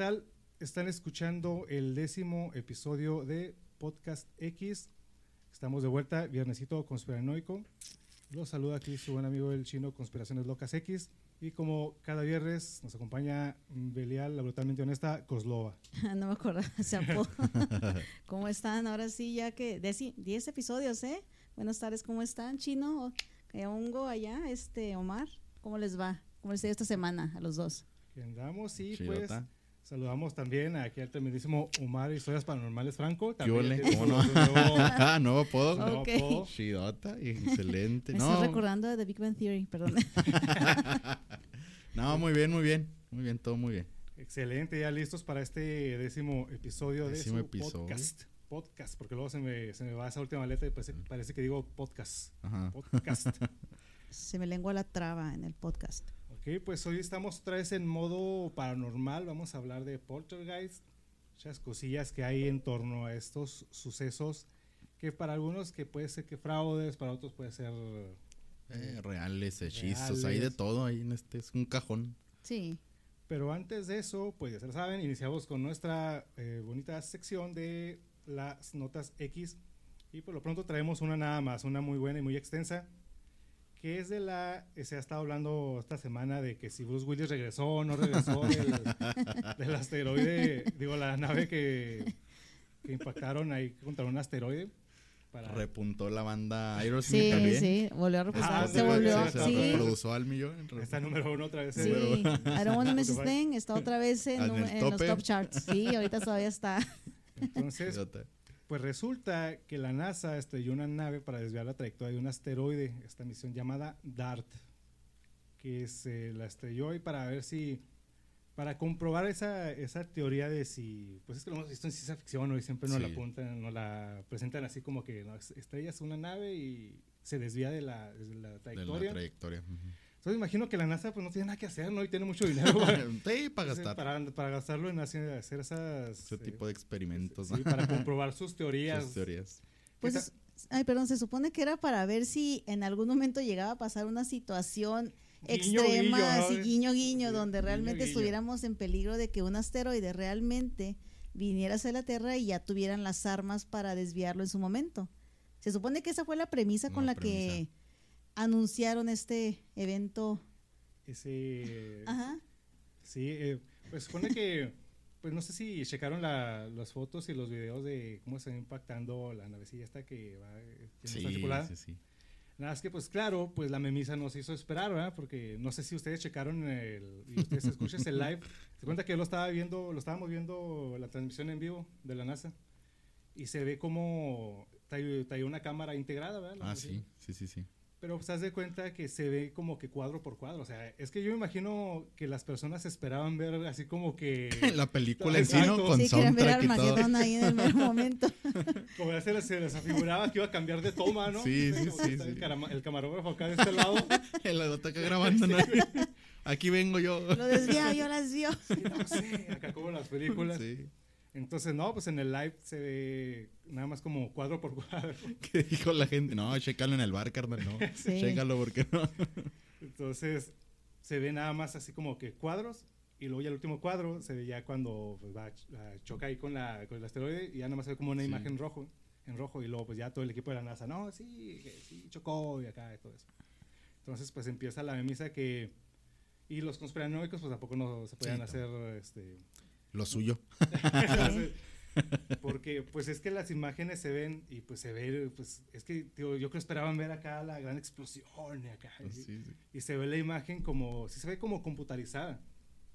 tal? Están escuchando el décimo episodio de Podcast X. Estamos de vuelta, viernesito conspiranoico. Los saluda aquí su buen amigo el chino Conspiraciones Locas X. Y como cada viernes nos acompaña Belial, la brutalmente honesta, Coslova. no me acuerdo ese apodo. ¿Cómo están? Ahora sí, ya que 10 episodios, ¿eh? Buenas tardes, ¿cómo están, chino? Hongo allá, este, Omar. ¿Cómo les va? ¿Cómo les ha ido esta semana a los dos? Que andamos y pues Saludamos también aquí al tremendísimo Omar Historias Paranormales Franco. También ¿Cómo no? Nuevo, nuevo apodo. Okay. Chidota, excelente. Me no. estoy recordando de The Big Bang Theory, perdón. no, muy bien, muy bien. Muy bien, todo muy bien. Excelente, ya listos para este décimo episodio de su podcast. Podcast, porque luego se me, se me va esa última letra y parece, parece que digo podcast. Ajá. Podcast. se me lengua la traba en el podcast. Ok, pues hoy estamos otra vez en modo paranormal. Vamos a hablar de poltergeist, muchas cosillas que hay en torno a estos sucesos que para algunos que puede ser que fraudes, para otros puede ser eh, reales, hechizos, hay de todo ahí en este es un cajón. Sí. Pero antes de eso, pues ya se lo saben, iniciamos con nuestra eh, bonita sección de las notas X y por lo pronto traemos una nada más, una muy buena y muy extensa que es de la, se ha estado hablando esta semana de que si Bruce Willis regresó o no regresó del, asteroide, digo, la nave que, que impactaron ahí contra un asteroide. Para... Repuntó la banda Aerosmith sí, también. Sí, volvió a repuntar. Ah, se volvió. Se, sí. reprodujo al millón. Está número uno otra vez. Sí, I don't want to miss thing está otra vez en, en los top charts. Sí, ahorita todavía está. Entonces, pues resulta que la NASA estrelló una nave para desviar la trayectoria de un asteroide, esta misión llamada DART, que se la estrelló y para ver si, para comprobar esa, esa teoría de si, pues es que lo hemos visto en ciencia ficción y siempre nos la apuntan, nos la presentan así como que ¿no? estrellas una nave y se desvía de la, de la trayectoria. De la trayectoria. Entonces imagino que la NASA pues no tiene nada que hacer, ¿no? Y tiene mucho dinero para, sí, para gastar. Para, para, gastarlo en hacer, hacer esas... Ese tipo de experimentos. Sí, para comprobar sus teorías. Sus teorías. Pues, ay, perdón, se supone que era para ver si en algún momento llegaba a pasar una situación extrema, así guiño guiño, donde realmente estuviéramos en peligro de que un asteroide realmente viniera hacia la Tierra y ya tuvieran las armas para desviarlo en su momento. Se supone que esa fue la premisa con la que anunciaron este evento. Ese. Ajá. Sí, eh, pues supone que. Pues no sé si checaron las fotos y los videos de cómo está impactando la navecilla esta que va. sí, sí, sí. Nada más que, pues claro, pues la memisa nos hizo esperar, ¿verdad? Porque no sé si ustedes checaron el, y ustedes escuchan el live. Se cuenta que yo lo estaba viendo, lo estábamos viendo la transmisión en vivo de la NASA y se ve como trae, una cámara integrada, ¿verdad? ah, sí, sí, sí, sí. Pero pues haz de cuenta que se ve como que cuadro por cuadro. O sea, es que yo me imagino que las personas esperaban ver así como que. la película en sí, ¿no? Con sí, soundtrack ver todo. ahí en el momento. como ya se les, se les, afiguraba que iba a cambiar de toma, ¿no? Sí, sí, sí. El, el, camarógrafo acá de este lado. el acá grabando, ¿no? Aquí vengo yo. Lo desvía, yo las vio. Sí, no sé, acá como las películas. Sí. Entonces, no, pues en el live se ve nada más como cuadro por cuadro. ¿Qué dijo la gente? No, chécalo en el bar, carnal, no. Sí. Chécalo porque no. Entonces, se ve nada más así como que cuadros y luego ya el último cuadro se ve ya cuando pues, va, choca ahí con, la, con el asteroide y ya nada más se ve como una imagen rojo, en rojo y luego pues ya todo el equipo de la NASA, no, sí, sí, chocó y acá y todo eso. Entonces, pues empieza la memisa que... Y los conspiranoicos pues tampoco no se podían hacer este, lo suyo. Porque pues es que las imágenes se ven y pues se ve, pues es que yo creo que esperaban ver acá la gran explosión y acá. y, se ve la imagen como, sí se ve como computarizada.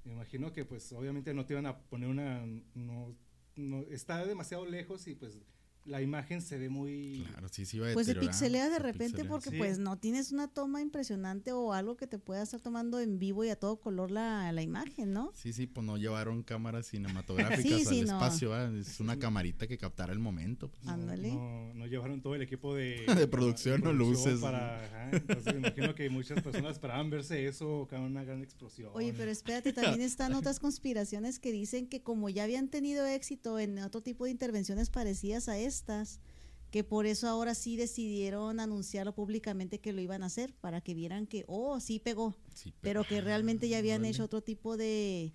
Me imagino que pues obviamente no te iban a poner una, no, no está demasiado lejos y pues la imagen se ve muy... Claro, sí, sí va a Pues se pixelea de repente porque pues no tienes una toma impresionante o algo que te pueda estar tomando en vivo y a todo color la, la imagen, ¿no? Sí, sí, pues no llevaron cámaras cinematográficas al espacio, es una camarita que captara el momento. Pues. Ándale. No, no, llevaron todo el equipo de... de producción o luces. Para, entonces me imagino que muchas personas esperaban verse eso, con una gran explosión. Oye, pero espérate, también están otras conspiraciones que dicen que como ya habían tenido éxito en otro tipo de intervenciones parecidas a que por eso ahora sí decidieron anunciarlo públicamente que lo iban a hacer, para que vieran que, oh, sí pegó, pero, que realmente ya habían hecho otro tipo de,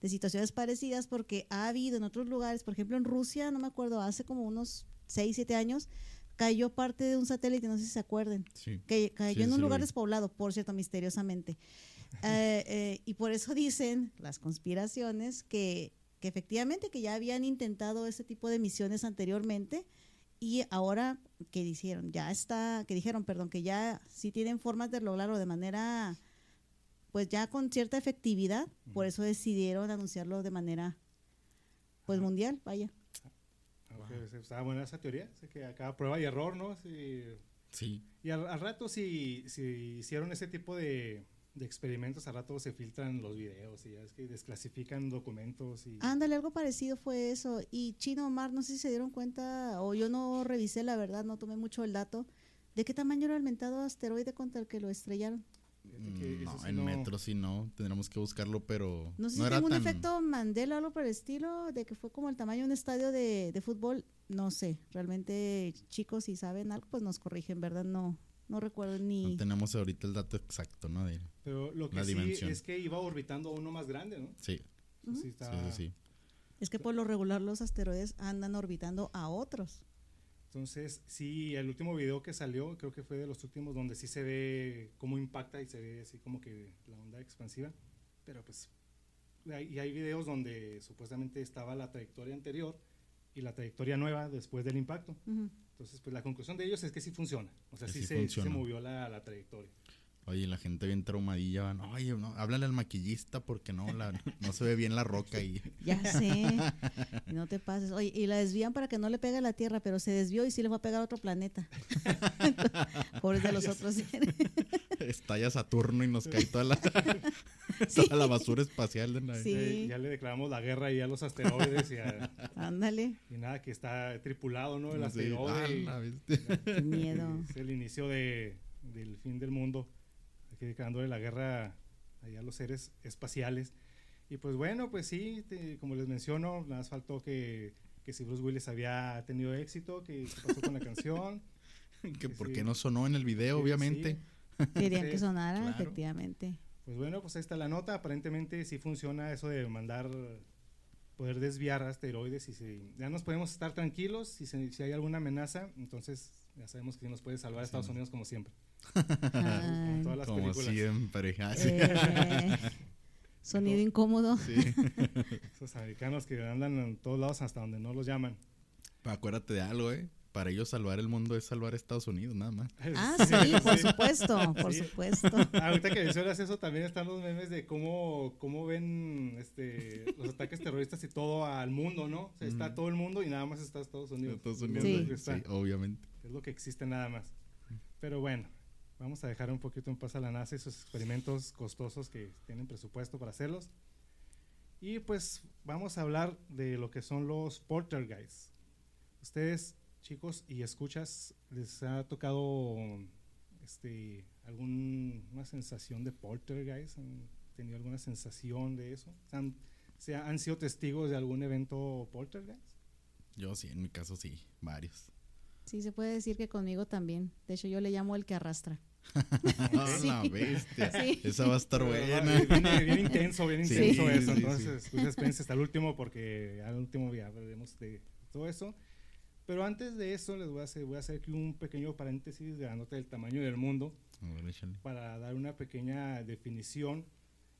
de situaciones parecidas, porque ha habido en otros lugares, por ejemplo en Rusia, no me acuerdo, hace como unos 6, 7 años, cayó parte de un satélite, no sé si se acuerden, que cayó en un lugar despoblado, por cierto, misteriosamente. Eh, eh, y por eso dicen las conspiraciones que que efectivamente que ya habían intentado ese tipo de misiones anteriormente y ahora que dijeron, ya está, que dijeron, perdón, que ya sí tienen formas de lograrlo de manera, pues ya con cierta efectividad, por eso decidieron anunciarlo de manera, pues mundial, vaya. Estaba buena esa teoría, sé que acá prueba y error, ¿no? Sí. Y al, al rato si, si hicieron ese tipo de, de experimentos, a rato se filtran los videos y es que desclasifican documentos. y Ándale, algo parecido fue eso. Y Chino Omar, no sé si se dieron cuenta, o yo no revisé la verdad, no tomé mucho el dato, de qué tamaño era el mentado asteroide contra el que lo estrellaron. Mm, no, en metros sí no, tendremos que buscarlo, pero... No sé si tengo un efecto Mandela o algo por el estilo, de que fue como el tamaño de un estadio de, de fútbol, no sé, realmente chicos si saben algo, pues nos corrigen, ¿verdad? No, no recuerdo ni. No tenemos ahorita el dato exacto, ¿no? De Pero lo que sí es que iba orbitando uno más grande, ¿no? Sí. sí, sí, Es que por lo regular los asteroides andan orbitando a otros. Entonces, sí, el último video que salió, creo que fue de los últimos, donde sí se ve cómo impacta y se ve así como que la onda expansiva. Pero pues, y hay videos donde supuestamente estaba la trayectoria anterior y la trayectoria nueva después del impacto. Entonces, pues la conclusión de ellos es que sí funciona. O sea, sí, se, se, movió la, la, trayectoria. Oye, la gente bien traumadilla, oye, no, háblale al maquillista porque no, la, no se ve bien la roca ahí. Ya sé, no te pases. Oye, y la desvían para que no le pegue a la Tierra, pero se desvió y sí le va a pegar a otro planeta. Pobres de los otros. Estalla Saturno y nos cae toda la, toda la basura espacial. De sí. ya le declaramos la guerra y a los asteroides. Y Ándale. Y nada, que está tripulado, ¿no? El asteroide. Qué miedo. Es el inicio de, del fin del mundo declarándole la guerra a los seres espaciales. Y pues bueno, pues sí, como les menciono, nada más faltó que, que si Bruce Willis había tenido éxito, que pasó con la canción. que por qué no sonó en el video, obviamente. Querían que sonara, efectivamente. Pues bueno, pues ahí está la nota. Aparentemente sí funciona eso de mandar, poder desviar asteroides y si, ya nos podemos estar tranquilos. Si, si hay alguna amenaza, entonces ya sabemos que nos puede salvar a Estados Unidos como siempre. Como siempre. Eh, sonido incómodo. Esos americanos que andan en todos lados hasta donde no los llaman. acuérdate de algo, ¿eh? Para ellos salvar el mundo es salvar Estados Unidos, nada más. Ah, sí, por supuesto, por supuesto. Ahorita que mencionas eso, también están los memes de cómo, cómo ven este, los ataques terroristas y todo al mundo, ¿no? O sea, está todo el mundo y nada más está Estados Unidos. Estados Unidos, sí, obviamente. Es lo que existe nada más. Pero bueno, Vamos a dejar un poquito en paz a la NASA esos experimentos costosos que tienen presupuesto para hacerlos. Y pues vamos a hablar de lo que son los poltergeists. Ustedes, chicos y escuchas, ¿les ha tocado este, alguna sensación de poltergeist? ¿Han tenido alguna sensación de eso? ¿Han, ¿Han sido testigos de algún evento poltergeist? Yo sí, en mi caso sí, varios. Sí, se puede decir que conmigo también. De hecho, yo le llamo el que arrastra. la bestia. Esa va a estar buena. Viene, bien intenso, bien intenso eso. Entonces, pues espérense hasta el último porque al último ya veremos de todo eso. Pero antes de eso, les voy a hacer, voy a hacer aquí un pequeño paréntesis de la nota del tamaño del mundo para dar una pequeña definición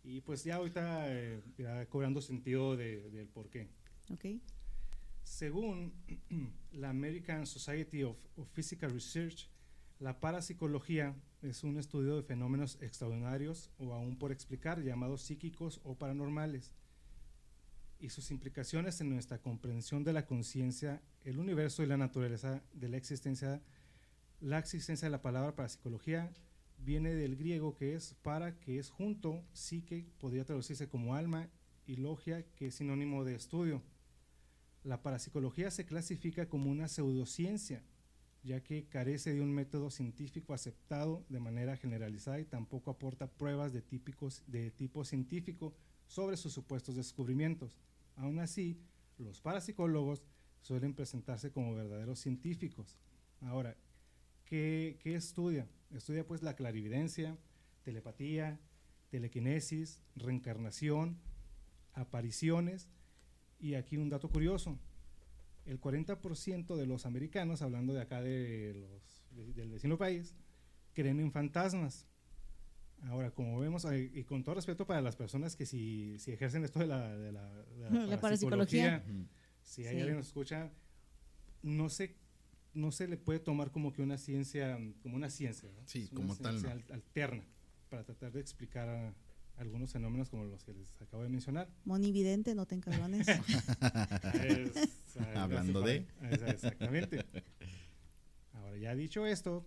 y pues ya ahorita eh, cobrando sentido de, del por qué. Okay. Según la American Society of Physical Research, la parapsicología es un estudio de fenómenos extraordinarios o aún por explicar llamados psíquicos o paranormales y sus implicaciones en nuestra comprensión de la conciencia el universo y la naturaleza de la existencia. La existencia de la palabra para psicología viene del griego que es para, que es junto, psique, podría traducirse como alma, y logia, que es sinónimo de estudio. La parapsicología se clasifica como una pseudociencia, ya que carece de un método científico aceptado de manera generalizada y tampoco aporta pruebas de, típicos, de tipo científico sobre sus supuestos descubrimientos. Aún así, los parapsicólogos suelen presentarse como verdaderos científicos. Ahora, ¿qué, estudia? Estudia pues la clarividencia, telepatía, telequinesis, reencarnación, apariciones y aquí un dato curioso, el 40% de los americanos, hablando de acá de los, del vecino país, creen en fantasmas. Ahora, como vemos, y con todo respeto para las personas que si, si ejercen esto de la, de la, la, parapsicología, si hay alguien que nos escucha, no se, no se le puede tomar como que una ciencia, como una ciencia, Sí, como tal. alterna, para tratar de explicar algunos fenómenos como los que les acabo de mencionar. Monividente, no te encabrones. Hablando de. Exactamente. Ahora, ya dicho esto,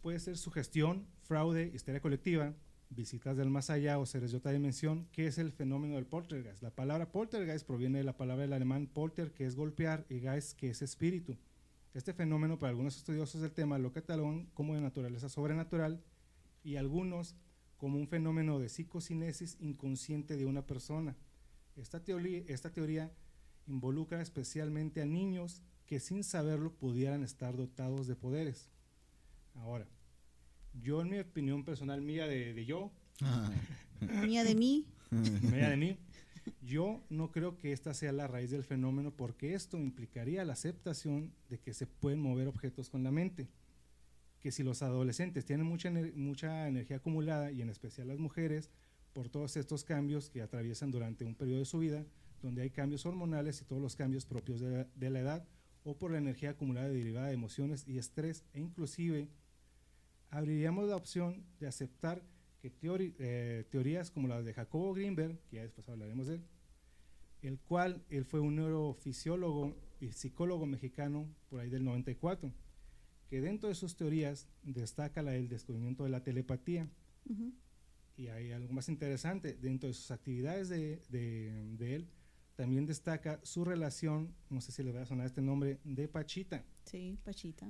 puede ser sugestión, fraude, histeria colectiva, visitas del más allá o seres de otra dimensión, ¿qué es el fenómeno del poltergeist? La palabra poltergeist proviene de la palabra del alemán polter, que es golpear, y geist, que es espíritu. Este fenómeno, para algunos estudiosos del tema, lo catalogan como de naturaleza sobrenatural y algunos como un fenómeno de psicocinesis inconsciente de una persona. Esta teoría, esta teoría involucra especialmente a niños que sin saberlo pudieran estar dotados de poderes. Ahora, yo en mi opinión personal mía de, yo, mía de mí, mía de mí, yo no creo que esta sea la raíz del fenómeno porque esto implicaría la aceptación de que se pueden mover objetos con la mente que si los adolescentes tienen mucha, mucha energía acumulada, y en especial las mujeres, por todos estos cambios que atraviesan durante un periodo de su vida, donde hay cambios hormonales y todos los cambios propios de la, edad, o por la energía acumulada derivada de emociones y estrés, e inclusive abriríamos la opción de aceptar que eh, teorías como las de Jacobo Greenberg, que ya después hablaremos de él, el cual él fue un neurofisiólogo y psicólogo mexicano por ahí del 94, que dentro de sus teorías destaca la del descubrimiento de la telepatía. Y hay algo más interesante, dentro de sus actividades de, de, él, también destaca su relación, no sé si le va a sonar este nombre, de Pachita. Sí, Pachita.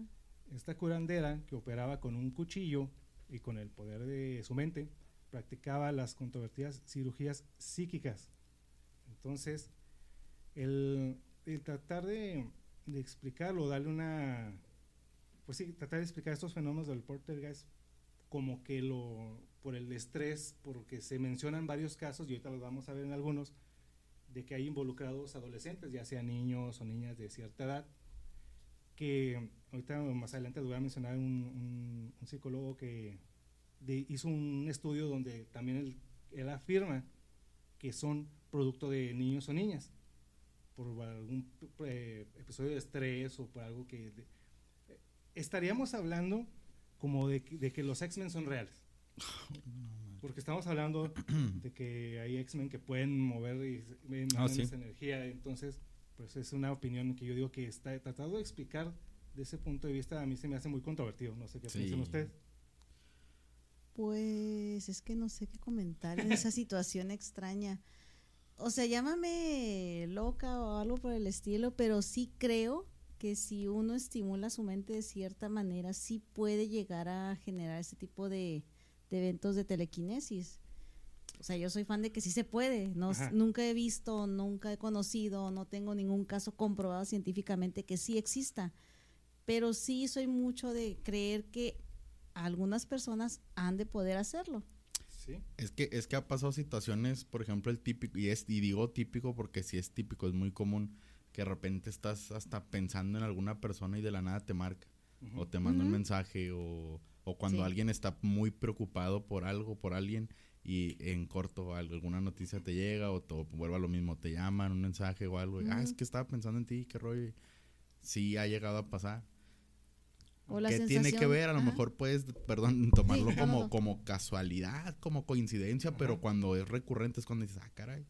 Esta curandera que operaba con un cuchillo y con el poder de su mente, practicaba las controvertidas cirugías psíquicas. Entonces, el, el tratar de, de explicarlo, darle una pues sí, tratar de explicar estos fenómenos del poltergeist como que lo, por el estrés, porque se mencionan varios casos, y ahorita los vamos a ver en algunos, de que hay involucrados adolescentes, ya sean niños o niñas de cierta edad, que ahorita más adelante voy a mencionar un, psicólogo que hizo un estudio donde también él, él, afirma que son producto de niños o niñas, por algún eh, episodio de estrés o por algo que estaríamos hablando como de, que los X-Men son reales. Porque estamos hablando de que hay X-Men que pueden mover y ah, esa energía. Entonces, pues es una opinión que yo digo que está tratado de explicar de ese punto de vista. A mí se me hace muy controvertido. No sé qué piensan ustedes. Pues es que no sé qué comentar en esa situación extraña. O sea, llámame loca o algo por el estilo, pero sí creo que si uno estimula su mente de cierta manera, sí puede llegar a generar ese tipo de, eventos de telequinesis. O sea, yo soy fan de que sí se puede. No, nunca he visto, nunca he conocido, no tengo ningún caso comprobado científicamente que sí exista. Pero sí soy mucho de creer que algunas personas han de poder hacerlo. Sí. Es que es que ha pasado situaciones, por ejemplo, el típico y es y digo típico porque si es típico, es muy común que de repente estás hasta pensando en alguna persona y de la nada te marca. O te manda un mensaje o, cuando alguien está muy preocupado por algo, por alguien y en corto alguna noticia te llega o te vuelve a lo mismo, te llaman, un mensaje o algo. Ah, es que estaba pensando en ti, qué rollo. Sí ha llegado a pasar. O ¿Qué tiene que ver? A lo mejor puedes, perdón, tomarlo como, como casualidad, como coincidencia, pero cuando es recurrente es cuando dices, ah, caray.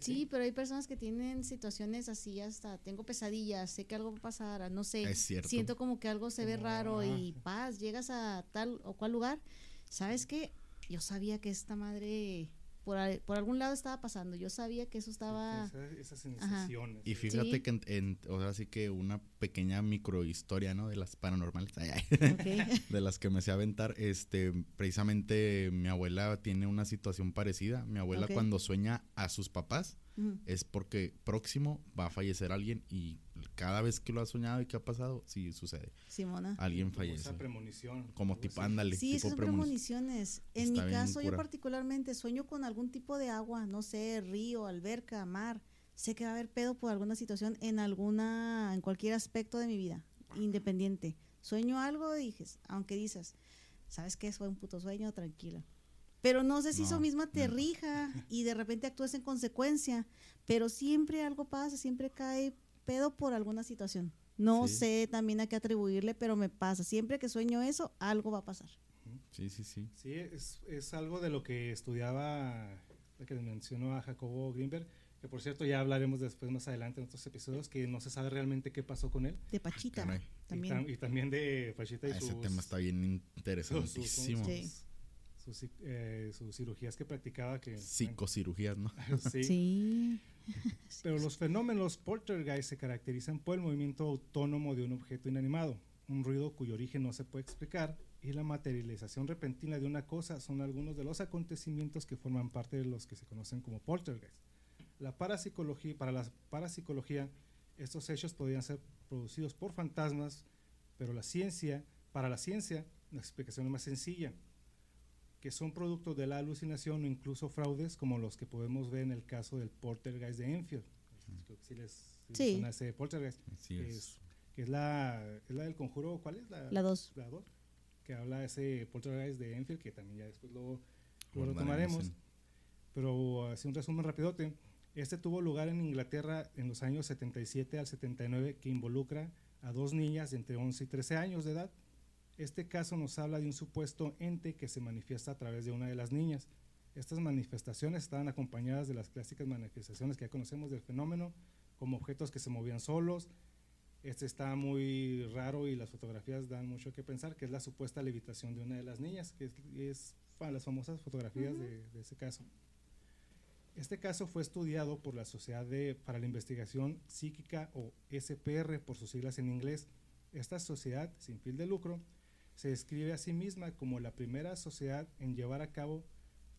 Sí, pero hay personas que tienen situaciones así, hasta tengo pesadillas, sé que algo va a pasar, no sé, siento como que algo se ve raro y paz, llegas a tal o cual lugar, ¿sabes qué? Yo sabía que esta madre por, por, algún lado estaba pasando. Yo sabía que eso estaba... esas sensaciones. Y fíjate que, en, o sea, sí que una pequeña microhistoria, ¿no? De las paranormales. de las que me sé aventar. Este, precisamente mi abuela tiene una situación parecida. Mi abuela cuando sueña a sus papás es porque próximo va a fallecer alguien y cada vez que lo ha soñado y que ha pasado, sí sucede. Simona. Alguien fallece. Esa premonición. Como tipo, ándale. Sí, esas premoniciones. En mi caso, yo particularmente sueño con algún tipo de agua, no sé, río, alberca, mar. Sé que va a haber pedo por alguna situación en alguna, en cualquier aspecto de mi vida, independiente. Sueño algo y dices, aunque dices, ¿sabes qué? Fue un puto sueño, tranquila. Pero no sé si eso misma te rija y de repente actúes en consecuencia. Pero siempre algo pasa, siempre cae pedo por alguna situación. No sé también a qué atribuirle, pero me pasa. Siempre que sueño eso, algo va a pasar. Sí, sí, sí. Sí, es, es algo de lo que estudiaba, que le mencionó a Jacobo Greenberg, que por cierto ya hablaremos después más adelante en otros episodios, que no se sabe realmente qué pasó con él. De Pachita. también. Y, también de Pachita y ah, Ese tema está bien interesantísimo. Sus, eh, sus, cirugías que practicaba. que Psicocirugías, ¿no? sí. Pero los fenómenos poltergeist se caracterizan por el movimiento autónomo de un objeto inanimado, un ruido cuyo origen no se puede explicar, y la materialización repentina de una cosa son algunos de los acontecimientos que forman parte de los que se conocen como poltergeist. La parapsicología, para la parapsicología, estos hechos podrían ser producidos por fantasmas, pero la ciencia, para la ciencia, la explicación es más sencilla que son productos de la alucinación o incluso fraudes como los que podemos ver en el caso del poltergeist de Enfield. Creo que sí les, sí. ese poltergeist. que es. que es, la, es la del conjuro, ¿cuál es? La 2. La 2. Que habla de ese poltergeist de Enfield, que también ya después lo, lo retomaremos. Pero así un resumen rapidote. Este tuvo lugar en Inglaterra en los años 77 al 79 que involucra a dos niñas de entre 11 y 13 años de edad este caso nos habla de un supuesto ente que se manifiesta a través de una de las niñas. Estas manifestaciones estaban acompañadas de las clásicas manifestaciones que ya conocemos del fenómeno, como objetos que se movían solos. Este está muy raro y las fotografías dan mucho que pensar, que es la supuesta levitación de una de las niñas, que es, las famosas fotografías de, ese caso. Este caso fue estudiado por la Sociedad de, para la Investigación Psíquica o SPR por sus siglas en inglés. Esta sociedad, sin fin de lucro, se describe a sí misma como la primera sociedad en llevar a cabo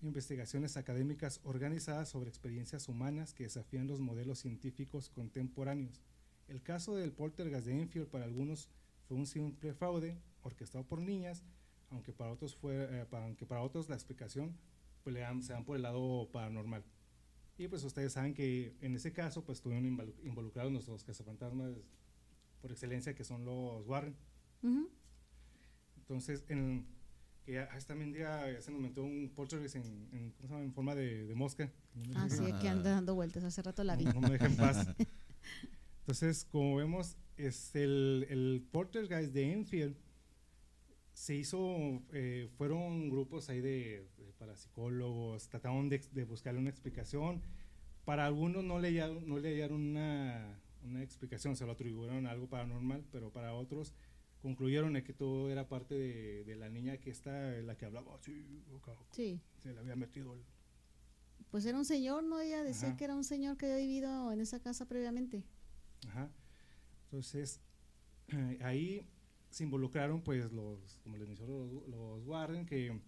investigaciones académicas organizadas sobre experiencias humanas que desafían los modelos científicos contemporáneos. El caso del poltergeist de Enfield para algunos fue un simple fraude orquestado por niñas, aunque para otros, fue, eh, aunque para otros la explicación pues, se dan por el lado paranormal. Y pues ustedes saben que en ese caso pues estuvieron involucrados nuestros cazafantasmas por excelencia que son los Warren. Entonces, en, que esta día se nos metió un poltergeist en, en, ¿cómo se llama? en forma de, de mosca. ah, sí, que anda dando vueltas. Hace rato la vi. No, me deja en paz. Entonces, como vemos, es el, el poltergeist de Enfield se hizo, eh, fueron grupos ahí de, de parapsicólogos, trataron de, de, buscarle una explicación. Para algunos no le hallaron, no le hallaron una, una explicación, se lo atribuyeron a algo paranormal, pero para otros concluyeron que todo era parte de, la niña que está, la que hablaba así, sí. se le había metido el... Pues era un señor, ¿no? Ella decía que era un señor que había vivido en esa casa previamente. Ajá. Entonces, ahí se involucraron, pues, los, como les mencionó, los, Warren, que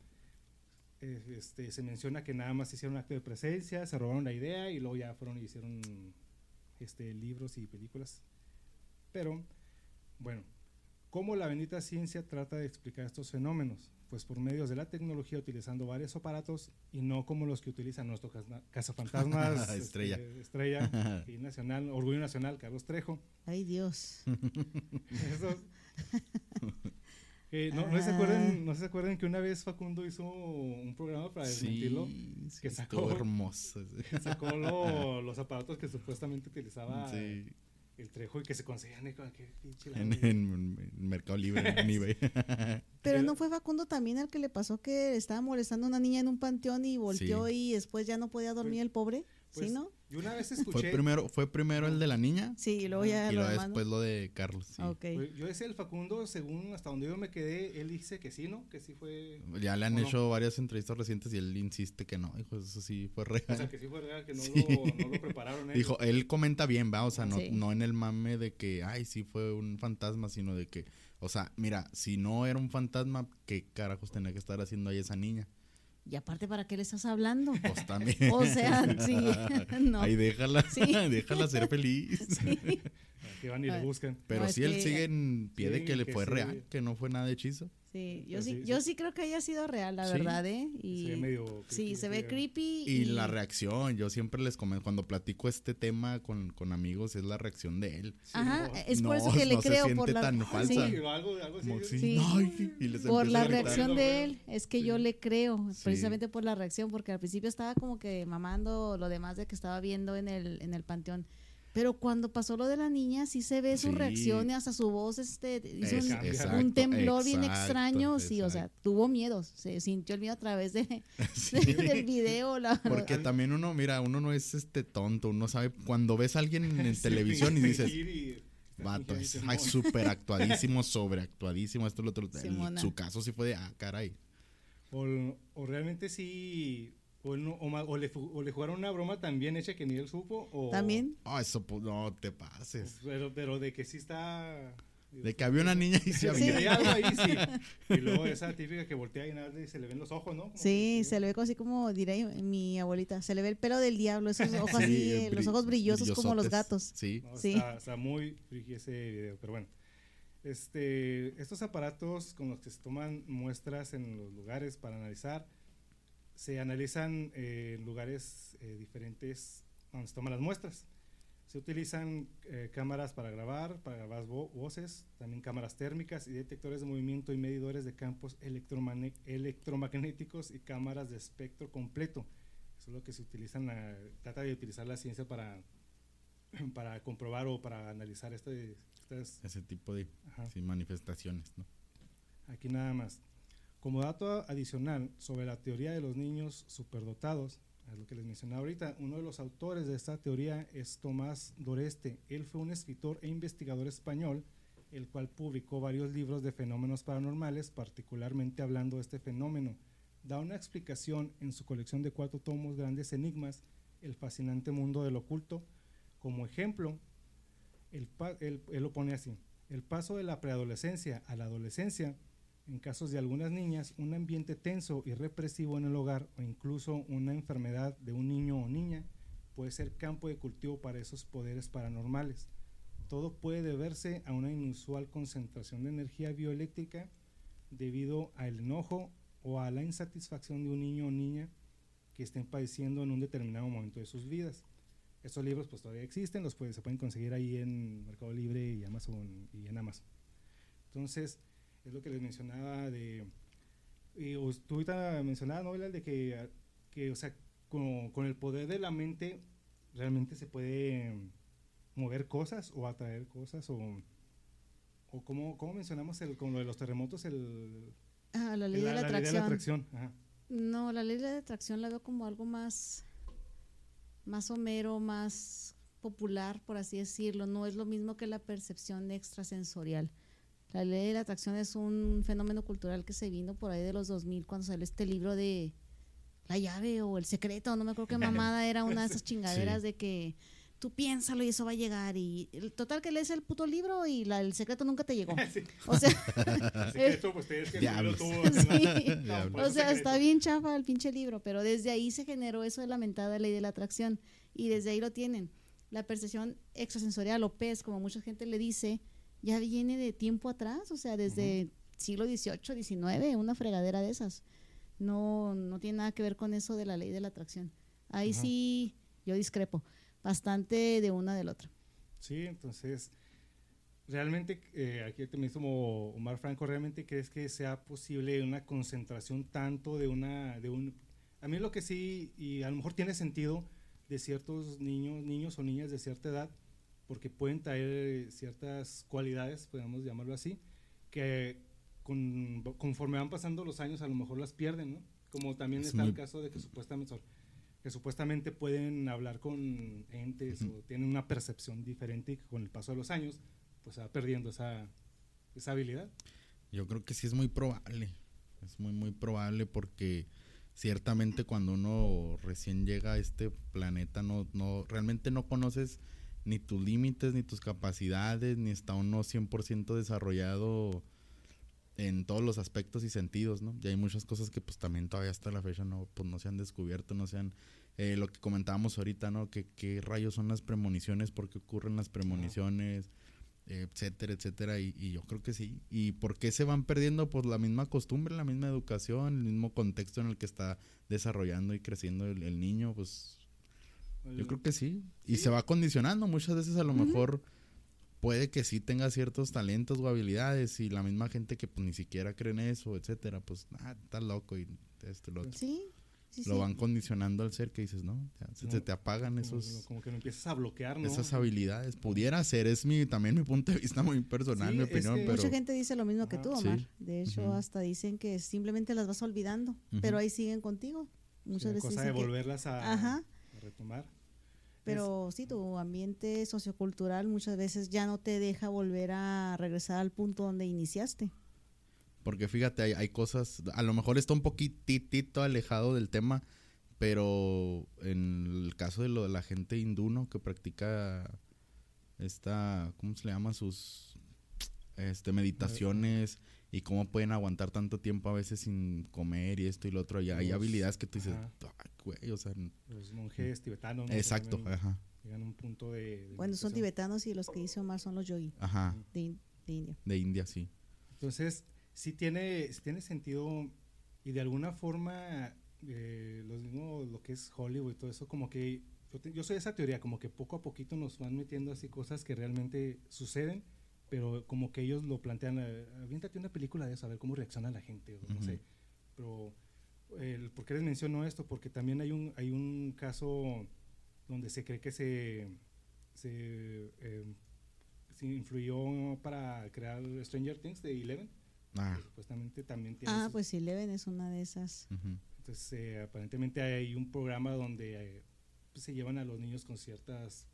eh, este, se menciona que nada más hicieron un acto de presencia, se robaron la idea y luego ya fueron y hicieron este, libros y películas. Pero, bueno, ¿Cómo la bendita ciencia trata de explicar estos fenómenos? Pues por medios de la tecnología utilizando varios aparatos y no como los que utilizan nuestro cazafantasmas estrella, este, estrella y nacional, orgullo nacional, Carlos Trejo. Ay Dios. no, se acuerdan, no se acuerdan que una vez Facundo hizo un programa para desmentirlo. Sí, que sacó, hermoso. Sacó los aparatos que supuestamente utilizaba. Sí el Trejo y que se conseguían en, en, Mercado Libre, en eBay. Pero no fue Facundo también el que le pasó que estaba molestando a una niña en un panteón y volteó y después ya no podía dormir pues, el pobre, ¿sí pues, no? Yo una vez escuché. ¿Fue primero, ¿Fue primero el de la niña? Sí, y luego ya. Y luego después lo de Carlos. Sí. Okay. Yo decía el Facundo, según hasta donde yo me quedé, él dice que sí, ¿no? Que sí fue. Ya le han hecho varias entrevistas recientes y él insiste que no. Dijo, eso sí fue real. O sea, que sí fue real, que no, lo, no lo, prepararon. Ellos. Dijo, él comenta bien, va. O sea, no, no en el mame de que, ay, sí fue un fantasma, sino de que, o sea, mira, si no era un fantasma, ¿qué carajos tenía que estar haciendo ahí esa niña? Y aparte, ¿para qué le estás hablando? Pues también. O sea, sí. No. Ahí déjala, sí. déjala ser feliz. Sí. Que van y le buscan. Pero no, sí, él sigue en pie de que le fue real, que no fue nada de hechizo. Sí, yo sí, yo sí creo que haya sido real, la verdad, ¿eh? Y se ve medio Sí, se ve creepy. Y, la reacción, yo siempre les comento, cuando platico este tema con, con amigos, es la reacción de él. Ajá, es por eso que le creo se por la tan falsa. Sí. Algo, algo sí. Ay, y les por la reacción de él, es que yo le creo, precisamente por la reacción, porque al principio estaba como que mamando lo demás de que estaba viendo en el, en el panteón. Pero cuando pasó lo de la niña, sí se ve su reacción y hasta su voz este, hizo un, exacto, un, temblor bien extraño. Exacto. Sí, o sea, tuvo miedo. Se sintió el miedo a través de, sí. del video. La, Porque también uno, mira, uno no es este tonto. Uno sabe, cuando ves a alguien en sí, televisión y dices, vato, es súper actuadísimo, sobreactuadísimo, esto, lo otro. El, su caso sí fue de, ah, caray. O, o realmente sí o, no, o, o, le, o, le, jugaron una broma tan bien hecha que ni él supo. O, ¿También? Ah, eso pues, no te pases. Pero, pero de que sí está. De que había una niña y se había. Sí. algo ahí, sí. Y luego esa típica que voltea y nada y se le ven los ojos, ¿no? Como sí, que, se le ve así como diré mi abuelita. Se le ve el pelo del diablo, esos ojos sí, así, los ojos brillosos como los gatos. Sí. No, sí. Está, está muy friki ese video, pero bueno. Este, estos aparatos con los que se toman muestras en los lugares para analizar se analizan eh, en lugares eh, diferentes donde se toman las muestras. Se utilizan eh, cámaras para grabar, para grabar vo voces, también cámaras térmicas y detectores de movimiento y medidores de campos electromagnéticos y cámaras de espectro completo. Eso es lo que se utilizan, la, trata de utilizar la ciencia para, para comprobar o para analizar este, estas, ese tipo de sí, manifestaciones. ¿no? Aquí nada más. Como dato adicional sobre la teoría de los niños superdotados, es lo que les mencionaba ahorita, uno de los autores de esta teoría es Tomás Doreste. Él fue un escritor e investigador español, el cual publicó varios libros de fenómenos paranormales, particularmente hablando de este fenómeno. Da una explicación en su colección de cuatro tomos Grandes Enigmas, El fascinante mundo del oculto. Como ejemplo, él, él lo pone así, el paso de la preadolescencia a la adolescencia en casos de algunas niñas, un ambiente tenso y represivo en el hogar o incluso una enfermedad de un niño o niña puede ser campo de cultivo para esos poderes paranormales. Todo puede deberse a una inusual concentración de energía bioeléctrica debido al enojo o a la insatisfacción de un niño o niña que estén padeciendo en un determinado momento de sus vidas. Estos libros pues todavía existen, los se pueden conseguir ahí en Mercado Libre y Amazon y en Amazon. Entonces, es lo que les mencionaba de, y tú ahorita mencionabas, ¿no, de que, que, o sea, con, con, el poder de la mente realmente se puede mover cosas o atraer cosas o, o como, como mencionamos el, con lo de los terremotos, el... Ah, la ley, de, la la ley de la atracción. Ajá. No, la ley de la atracción la veo como algo más, más somero, más popular, por así decirlo. No es lo mismo que la percepción extrasensorial. La ley de la atracción es un fenómeno cultural que se vino por ahí de los 2000 cuando salió este libro de La llave o El secreto, no me acuerdo qué mamada era una de esas chingaderas sí. de que tú piénsalo y eso va a llegar y el total que lees el puto libro y la, el secreto nunca te llegó. Sí. O sea, secreto, pues, es que el tuvo sí. no, o sea, está bien chafa el pinche libro, pero desde ahí se generó eso de la mentada ley de la atracción y desde ahí lo tienen. La percepción extrasensorial o PES, como mucha gente le dice, ya viene de tiempo atrás, o sea, desde uh -huh. siglo XVIII, XIX, una fregadera de esas. No, no tiene nada que ver con eso de la ley de la atracción. Ahí uh -huh. sí, yo discrepo bastante de una del otro. Sí, entonces, realmente, eh, aquí te mismo Omar Franco, ¿realmente crees que sea posible una concentración tanto de una, de un... A mí lo que sí, y a lo mejor tiene sentido, de ciertos niños, niños o niñas de cierta edad, porque pueden traer ciertas cualidades, podemos llamarlo así, que con, conforme van pasando los años a lo mejor las pierden, ¿no? Como también es está muy... el caso de que supuestamente que supuestamente pueden hablar con entes o tienen una percepción diferente y que con el paso de los años pues se va perdiendo esa, esa habilidad. Yo creo que sí es muy probable, es muy muy probable porque ciertamente cuando uno recién llega a este planeta no, no realmente no conoces ni tus límites, ni tus capacidades, ni está uno 100% desarrollado en todos los aspectos y sentidos, ¿no? Y hay muchas cosas que pues también todavía hasta la fecha no, pues, no se han descubierto, no se han... Eh, lo que comentábamos ahorita, ¿no? Que qué rayos son las premoniciones, por qué ocurren las premoniciones, etcétera, etcétera. Y, y, yo creo que sí. ¿Y por qué se van perdiendo? Pues la misma costumbre, la misma educación, el mismo contexto en el que está desarrollando y creciendo el, niño, pues yo creo que sí. Y se va condicionando. Muchas veces a lo mejor puede que sí tenga ciertos talentos o habilidades y la misma gente que pues, ni siquiera cree en eso, etcétera, pues, ah, está loco y esto lo otro. Sí. lo van condicionando al ser que dices, no, se, te apagan esos... Como que no empiezas a bloquear, ¿no? Esas habilidades. Pudiera ser, es mi también mi punto de vista muy personal, mi opinión, pero... Mucha gente dice lo mismo que tú, Omar. De hecho, hasta dicen que simplemente las vas olvidando, pero ahí siguen contigo. Muchas veces cosa de volverlas a retomar. Pero sí, tu ambiente sociocultural muchas veces ya no te deja volver a regresar al punto donde iniciaste. Porque fíjate, hay, hay cosas, a lo mejor está un poquitito alejado del tema, pero en el caso de lo de la gente hindú, ¿no? Que practica esta, ¿cómo se le llama? Sus este, meditaciones y cómo pueden aguantar tanto tiempo a veces sin comer y esto y lo otro. Y hay habilidades que tú dices, güey, o sea. Los monjes tibetanos. Exacto, ajá. Llegan a un punto de. bueno, son tibetanos y los que dice Omar son los yogi. Ajá. De, India. De India, sí. Entonces, sí tiene, tiene sentido y de alguna forma, eh, los mismos, lo que es Hollywood y todo eso, como que. Yo, yo soy de esa teoría, como que poco a poquito nos van metiendo así cosas que realmente suceden pero como que ellos lo plantean, eh, aviéntate una película de eso, a ver cómo reacciona la gente, no sé. Pero, el, ¿por qué les menciono esto? Porque también hay un, hay un caso donde se cree que se, se, eh, influyó para crear Stranger Things de Eleven. Ah. supuestamente también tiene. Ah, pues Eleven es una de esas. Entonces, eh, aparentemente hay un programa donde pues, se llevan a los niños con ciertas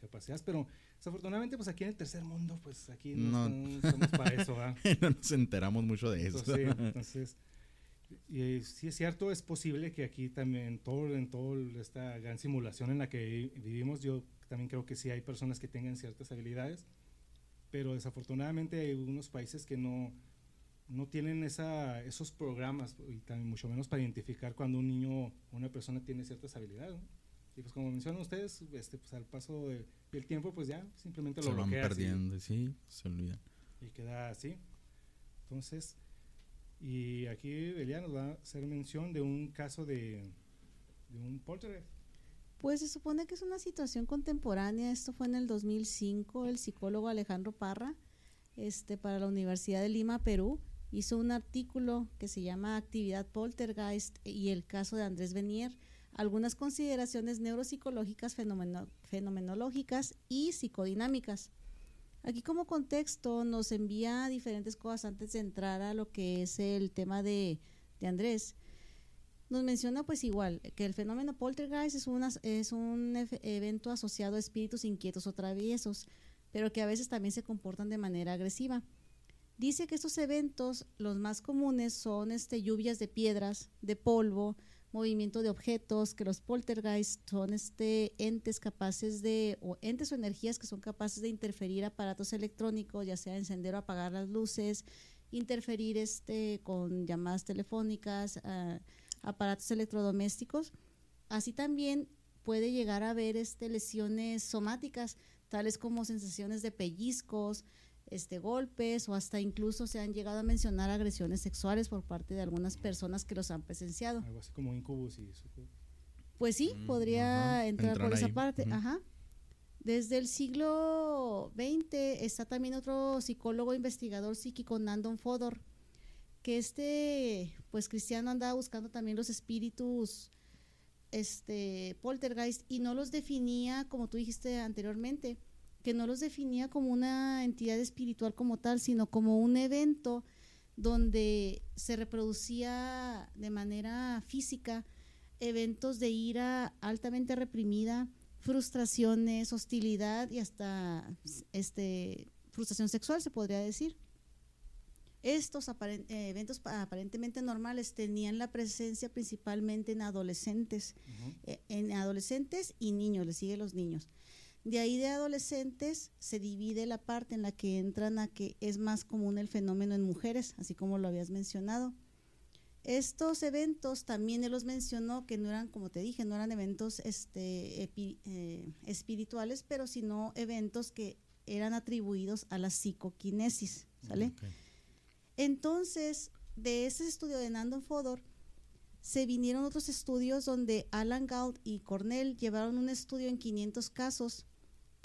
capacidades, pero desafortunadamente pues aquí en el tercer mundo pues aquí no, estamos para eso. no nos enteramos mucho de eso. Entonces, y, sí es cierto, es posible que aquí también, todo, en toda esta gran simulación en la que vivimos, yo también creo que sí hay personas que tengan ciertas habilidades, pero desafortunadamente hay algunos países que no, no tienen esa, esos programas y también mucho menos para identificar cuando un niño o una persona tiene ciertas habilidades. Y pues como mencionan ustedes, este, pues al paso del tiempo, pues ya simplemente lo Se van perdiendo, sí, se olvidan. Y queda así. Entonces, y aquí Elia nos va a hacer mención de un caso de, de un poltergeist. Pues se supone que es una situación contemporánea. Esto fue en el 2005. El psicólogo Alejandro Parra, este, para la Universidad de Lima, Perú, hizo un artículo que se llama Actividad Poltergeist y el caso de Andrés Benier algunas consideraciones neuropsicológicas, fenomenológicas y psicodinámicas. Aquí como contexto nos envía diferentes cosas antes de entrar a lo que es el tema de, Andrés. Nos menciona pues igual que el fenómeno poltergeist es, es un evento asociado a espíritus inquietos o traviesos, pero que a veces también se comportan de manera agresiva. Dice que estos eventos, los más comunes son este, lluvias de piedras, de polvo, movimiento de objetos, que los poltergeist son este entes capaces de, o entes o energías que son capaces de interferir aparatos electrónicos, ya sea encender o apagar las luces, interferir este con llamadas telefónicas, ah, aparatos electrodomésticos. Así también puede llegar a haber este, lesiones somáticas, tales como sensaciones de pellizcos, este, golpes o hasta incluso se han llegado a mencionar agresiones sexuales por parte de algunas personas que los han presenciado. Algo así como incubus y eso. Pues sí, mm, podría entrar por esa parte. Ajá. Desde el siglo XX está también otro psicólogo investigador psíquico, Nandon Fodor, que este, pues cristiano andaba buscando también los espíritus este poltergeist y no los definía como tú dijiste anteriormente que no los definía como una entidad espiritual como tal, sino como un evento donde se reproducía de manera física eventos de ira altamente reprimida, frustraciones, hostilidad y hasta este, frustración sexual, se podría decir. Estos eh, eventos aparentemente normales tenían la presencia principalmente en adolescentes, eh, en adolescentes y niños, le siguen los niños. De ahí de adolescentes se divide la parte en la que entran a que es más común el fenómeno en mujeres, así como lo habías mencionado. Estos eventos también él los mencionó que no eran, como te dije, no eran eventos este, eh, espirituales, pero sino eventos que eran atribuidos a la psicoquinesis, ¿sale? Entonces, de ese estudio de Nando Fodor, se vinieron otros estudios donde Alan Gault y Cornell llevaron un estudio en 500 casos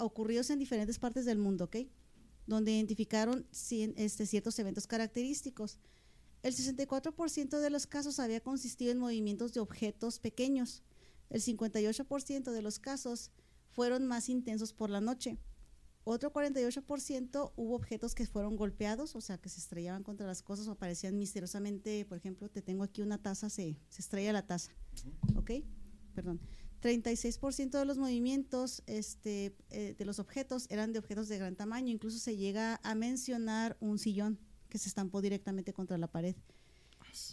ocurridos en diferentes partes del mundo, ¿ok? Donde identificaron este, ciertos eventos característicos. El 64% de los casos había consistido en movimientos de objetos pequeños. El 58% de los casos fueron más intensos por la noche. Otro 48% hubo objetos que fueron golpeados, o sea, que se estrellaban contra las cosas o aparecían misteriosamente. Por ejemplo, te tengo aquí una taza, se, se estrella la taza. ¿Ok? Perdón. 36% de los movimientos este, eh, de los objetos eran de objetos de gran tamaño. Incluso se llega a mencionar un sillón que se estampó directamente contra la pared.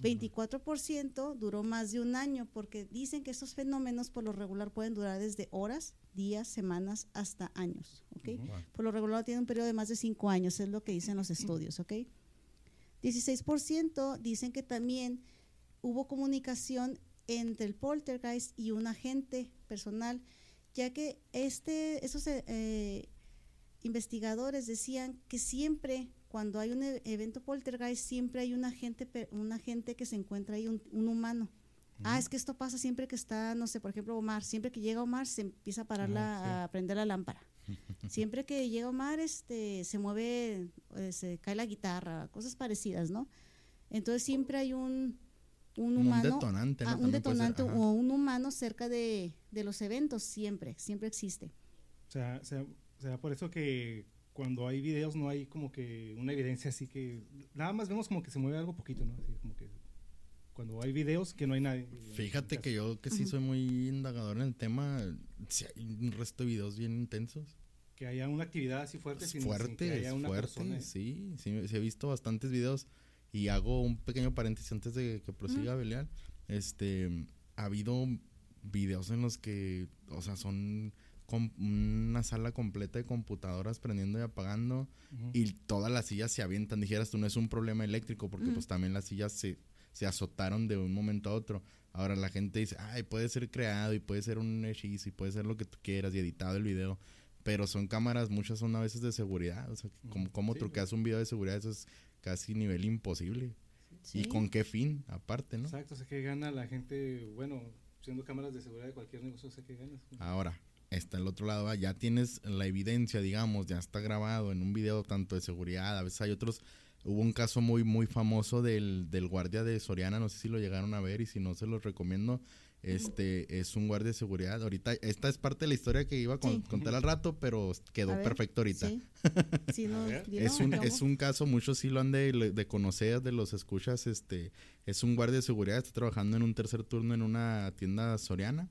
24% duró más de un año porque dicen que estos fenómenos por lo regular pueden durar desde horas, días, semanas hasta años. ¿okay? Por lo regular tiene un periodo de más de cinco años, es lo que dicen los estudios. ¿okay? 16% dicen que también hubo comunicación entre el poltergeist y un agente personal, ya que este, esos eh, investigadores decían que siempre cuando hay un e-, evento poltergeist, siempre hay un agente, un agente que se encuentra ahí, un, humano. Ah, es que esto pasa siempre que está, no sé, por ejemplo, Omar. Siempre que llega Omar, se empieza a parar la, a prender la lámpara. siempre que llega Omar, este, se mueve, eh, se cae la guitarra, cosas parecidas, ¿no? Entonces siempre hay un, un humano. Un detonante, ah, un detonante o un humano cerca de, de, los eventos, siempre, siempre existe. O sea, sea, sea, por eso que cuando hay videos no hay como que una evidencia así que nada más vemos como que se mueve algo poquito, ¿no? Así como que cuando hay videos que no hay nadie. Fíjate que yo que sí soy muy indagador en el tema, si hay un resto de videos bien intensos. Que haya una actividad así fuerte sin, fuerte, que haya una fuerte, sí, sí, he visto bastantes videos y hago un pequeño paréntesis antes de que prosiga Belial. Este, ha habido videos en los que, o sea, son con una sala completa de computadoras prendiendo y apagando y todas las sillas se avientan. Dijeras tú, no es un problema eléctrico porque pues también las sillas se, se azotaron de un momento a otro. Ahora la gente dice, ay, puede ser creado y puede ser un hechizo y puede ser lo que tú quieras y editado el video. Pero son cámaras, muchas son a veces de seguridad. O sea, como truqueas un video de seguridad, eso es casi nivel imposible. ¿Y con qué fin, aparte, no? Exacto, sé que gana la gente, bueno, siendo cámaras de seguridad de cualquier negocio, sé que ganas. Ahora, está el otro lado, ya tienes la evidencia, digamos, ya está grabado en un video tanto de seguridad, a veces hay otros, hubo un caso muy, muy famoso del, del guardia de Soriana, no sé si lo llegaron a ver y si no se los recomiendo, este es un guardia de seguridad. Ahorita, esta es parte de la historia que iba a contar al rato, pero quedó perfecto ahorita. es, un, es un caso, muchos sí lo han de, de, conocer, de los escuchas, este, es un guardia de seguridad, está trabajando en un tercer turno en una tienda soriana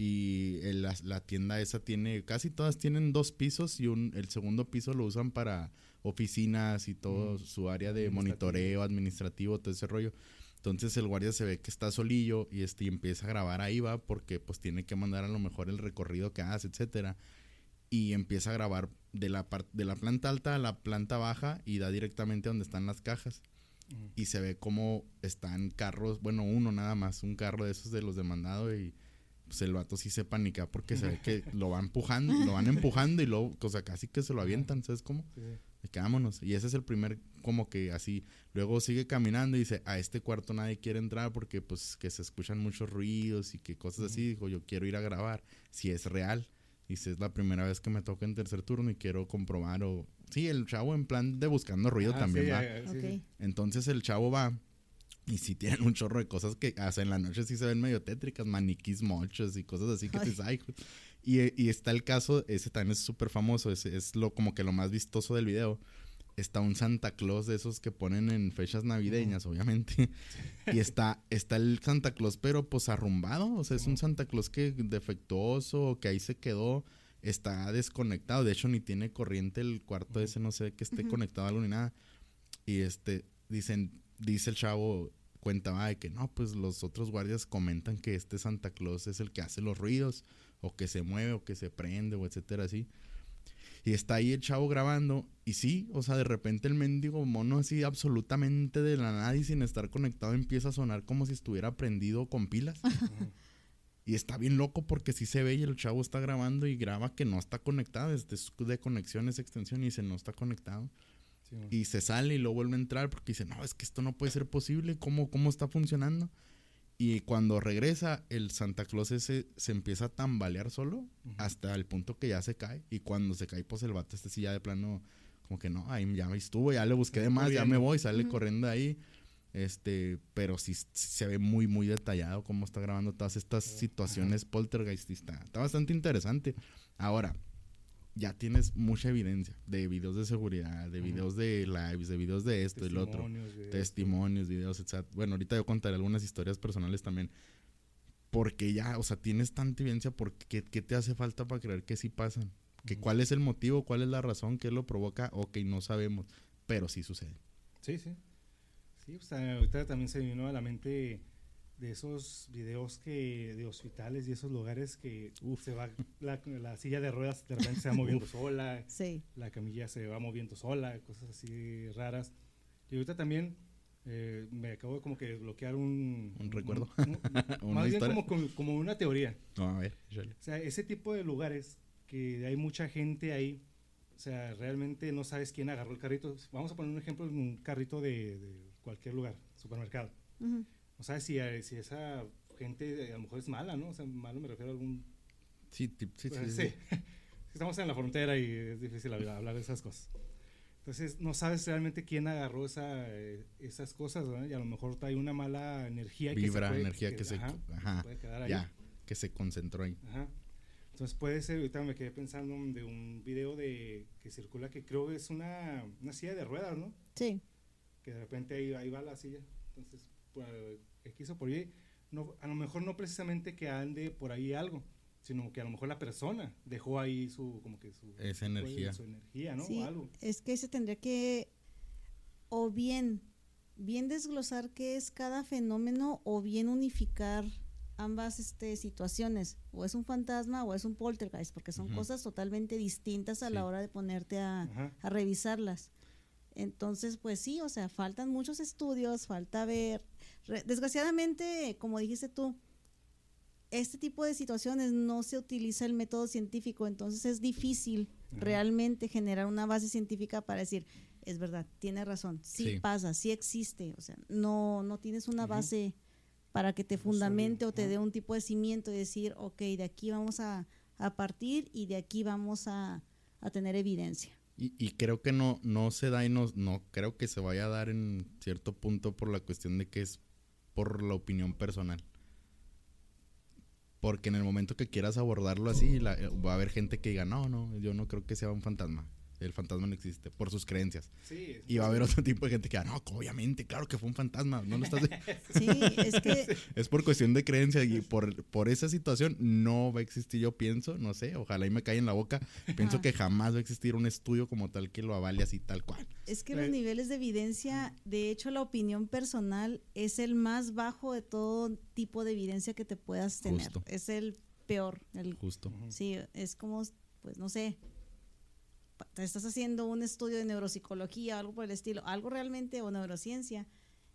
y la, tienda esa tiene, casi todas tienen dos pisos y un, el segundo piso lo usan para oficinas y todo su área de monitoreo administrativo, todo ese rollo. Entonces el guardia se ve que está solillo y este empieza a grabar ahí va porque pues tiene que mandar a lo mejor el recorrido que hace, etcétera. Y empieza a grabar de la de la planta alta a la planta baja y da directamente donde están las cajas. Y se ve como están carros, bueno, uno nada más, un carro de esos de los demandados y pues el vato sí se panica porque se ve que lo va empujando, lo van empujando y luego, o sea, casi que se lo avientan, ¿sabes cómo? Sí. Quedámonos. Y ese es el primer, como que así. Luego sigue caminando y dice, a este cuarto nadie quiere entrar porque pues que se escuchan muchos ruidos y que cosas así. Dijo, yo quiero ir a grabar. Si es real. Dice, es la primera vez que me toca en tercer turno y quiero comprobar o... Sí, el chavo en plan de buscando ruido ah, también va. Entonces el chavo va y si tienen un chorro de cosas que hacen en la noche sí se ven medio tétricas, maniquís mochos y cosas así que te y, y, está el caso, ese también es súper famoso, ese es lo como que lo más vistoso del video. está un Santa Claus de esos que ponen en fechas navideñas, obviamente. y está, está el Santa Claus, pero pues arrumbado. O sea, es un Santa Claus que defectuoso, que ahí se quedó, está desconectado. De hecho, ni tiene corriente el cuarto ese, no sé que esté conectado a algo ni nada. Y este, dicen, dice el chavo, cuenta de que no, pues los otros guardias comentan que este Santa Claus es el que hace los ruidos, o que se mueve, o que se prende, o etcétera, así. Y está ahí el chavo grabando. Y sí, o sea, de repente el mendigo mono así absolutamente de la nada y sin estar conectado empieza a sonar como si estuviera prendido con pilas. y está bien loco porque sí se ve y el chavo está grabando y graba que no está conectado. Es de, conexión esa extensión y dice no está conectado. Y se sale y luego vuelve a entrar porque dice, no, es que esto no puede ser posible. ¿Cómo, cómo está funcionando? Y cuando regresa, el Santa Claus ese se empieza a tambalear solo hasta el punto que ya se cae. Y cuando se cae, pues el vato este sí ya de plano, como que no, ahí ya estuvo, ya le busqué de más, ya me voy, sale corriendo ahí. Este, pero sí, se ve muy, muy detallado cómo está grabando todas estas situaciones poltergeististas. Está bastante interesante. Ahora, ya tienes mucha evidencia de videos de seguridad, de videos de lives, de videos de esto y lo otro. Testimonios, videos, etc. Bueno, ahorita yo contaré algunas historias personales también. Porque ya, o sea, tienes tanta evidencia, porque ¿qué, te hace falta para creer que sí pasan? Que ¿Cuál es el motivo? ¿Cuál es la razón? ¿Qué lo provoca? Ok, no sabemos, pero sí sucede. Sí, sí. Sí, o sea, ahorita también se vino a la mente de esos videos que de hospitales y esos lugares que se va la, silla de ruedas de repente se va moviendo sola, la camilla se va moviendo sola, cosas así raras. Y ahorita también eh, me acabo de como que bloquear un... Un recuerdo. más bien como, como, una teoría. a ver, O sea, ese tipo de lugares que hay mucha gente ahí, o sea, realmente no sabes quién agarró el carrito. Vamos a poner un ejemplo, un carrito de, cualquier lugar, supermercado no sabes si, eh, si esa gente eh, a lo mejor es mala, ¿no? O sea, malo me refiero a algún... Sí, sí, pues, sí, Estamos en la frontera y es difícil hablar de esas cosas. Entonces, no sabes realmente quién agarró esa, eh, esas cosas, ¿no? Y a lo mejor hay una mala energía Vibra, que se energía que, se, ajá, puede quedar ahí. Ya, que se concentró ahí. Ajá. Entonces puede ser, ahorita me quedé pensando de un video de que circula que creo que es una, una silla de ruedas, ¿no? Sí. Que de repente ahí, ahí va la silla. Entonces, pues, que quiso por ahí, no, a lo mejor no precisamente que ande por ahí algo, sino que a lo mejor la persona dejó ahí su, como que su... Esa energía. Su energía, ¿no? Sí, es que se tendría que, o bien, bien desglosar qué es cada fenómeno, o bien unificar ambas este, situaciones, o es un fantasma o es un poltergeist, porque son cosas totalmente distintas a la hora de ponerte a, a revisarlas. Entonces, pues sí, o sea, faltan muchos estudios, falta ver Desgraciadamente, como dijiste tú, este tipo de situaciones no se utiliza el método científico, entonces es difícil realmente generar una base científica para decir, es verdad, tiene razón, sí, pasa, sí existe, o sea, no, no tienes una base para que te fundamente o te dé un tipo de cimiento y decir, ok, de aquí vamos a, partir y de aquí vamos a, a tener evidencia. Y, creo que no, no se da y no, no creo que se vaya a dar en cierto punto por la cuestión de que es por la opinión personal. Porque en el momento que quieras abordarlo así, eh, va a haber gente que diga, no, no, yo no creo que sea un fantasma el fantasma no existe, por sus creencias. y va a haber otro tipo de gente que, ah, no, obviamente, claro que fue un fantasma, no lo estás... sí, es que... Es por cuestión de creencia y por, por esa situación no va a existir, yo pienso, no sé, ojalá y me caiga en la boca, pienso que jamás va a existir un estudio como tal que lo avale así tal cual. Es que los niveles de evidencia, de hecho la opinión personal es el más bajo de todo tipo de evidencia que te puedas tener. Es el peor. El, Justo. Sí, es como, pues no sé, te estás haciendo un estudio de neuropsicología o algo por el estilo, algo realmente o neurociencia,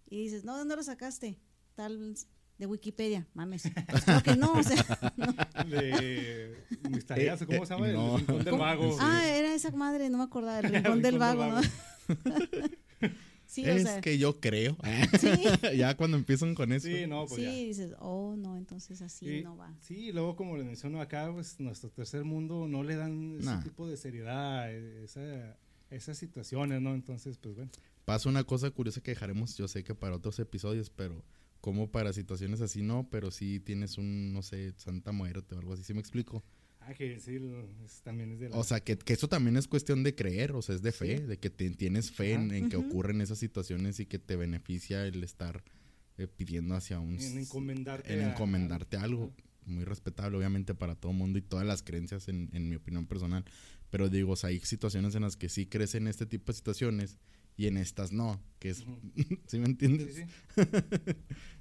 y dices, no, ¿de dónde lo sacaste? Tal de Wikipedia, mames. Creo que no, o sea, De misterioso, ¿cómo se llama? El rincón del vago. Ah, era esa madre, no me acordaba, el rincón, del vago, ¿no? es que yo creo. ya cuando empiezan con eso. Sí, no, pues sí, dices, oh, no, entonces así no va. Sí, luego como le menciono acá, pues nuestro tercer mundo no le dan ese tipo de seriedad, esa, esas situaciones, ¿no? Entonces, pues bueno. Pasa una cosa curiosa que dejaremos, yo sé que para otros episodios, pero como para situaciones así no, pero sí tienes un, no sé, Santa Muerte o algo así, ¿sí me explico? Ah, que sí, también es de la... O sea, que, que, eso también es cuestión de creer, o sea, es de fe, de que tienes fe en, que ocurren esas situaciones y que te beneficia el estar eh, pidiendo hacia un... En encomendarte. En encomendarte algo. Muy respetable, obviamente, para todo el mundo y todas las creencias, en, en mi opinión personal. Pero digo, o sea, hay situaciones en las que sí crees en este tipo de situaciones y en estas no, que es, ¿sí me entiendes? Sí, sí.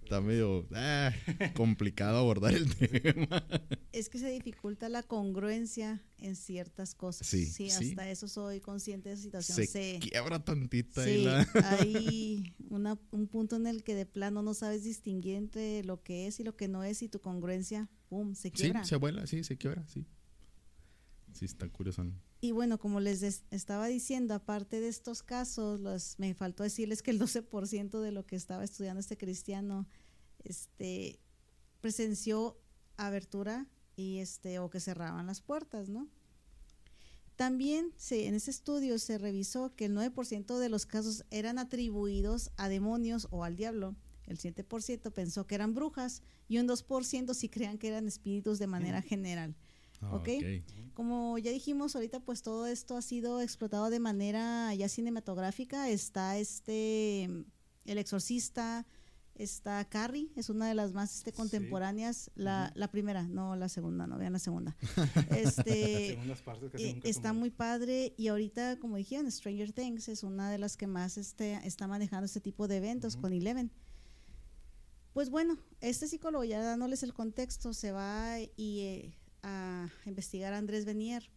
Está medio ah, complicado abordar el tema. Es que se dificulta la congruencia en ciertas cosas. Sí, sí hasta eso soy consciente de esa situación. Se, quiebra tantita sí, hay un punto en el que de plano no sabes distinguir entre lo que es y lo que no es y tu congruencia, pum, se quiebra. Sí, se abuela, sí, se quiebra, sí. Sí, está curioso. Y bueno, como les estaba diciendo, aparte de estos casos, los, me faltó decirles que el 12% de lo que estaba estudiando este cristiano este, presenció abertura y este, o que cerraban las puertas, ¿no? También se, en ese estudio se revisó que el 9% de los casos eran atribuidos a demonios o al diablo. El 7% pensó que eran brujas y un 2% sí creían que eran espíritus de manera general. Ah, ¿Okay? Como ya dijimos ahorita, pues todo esto ha sido explotado de manera ya cinematográfica. Está este, El Exorcista, está Carrie, es una de las más este, contemporáneas. La, la, primera, no la segunda, no vean la segunda. este, eh, está muy padre y ahorita, como dijeron, Stranger Things es una de las que más este, está manejando este tipo de eventos con Eleven. Pues bueno, este psicólogo, ya dándoles el contexto, se va y... Eh, a investigar a Andrés Benier.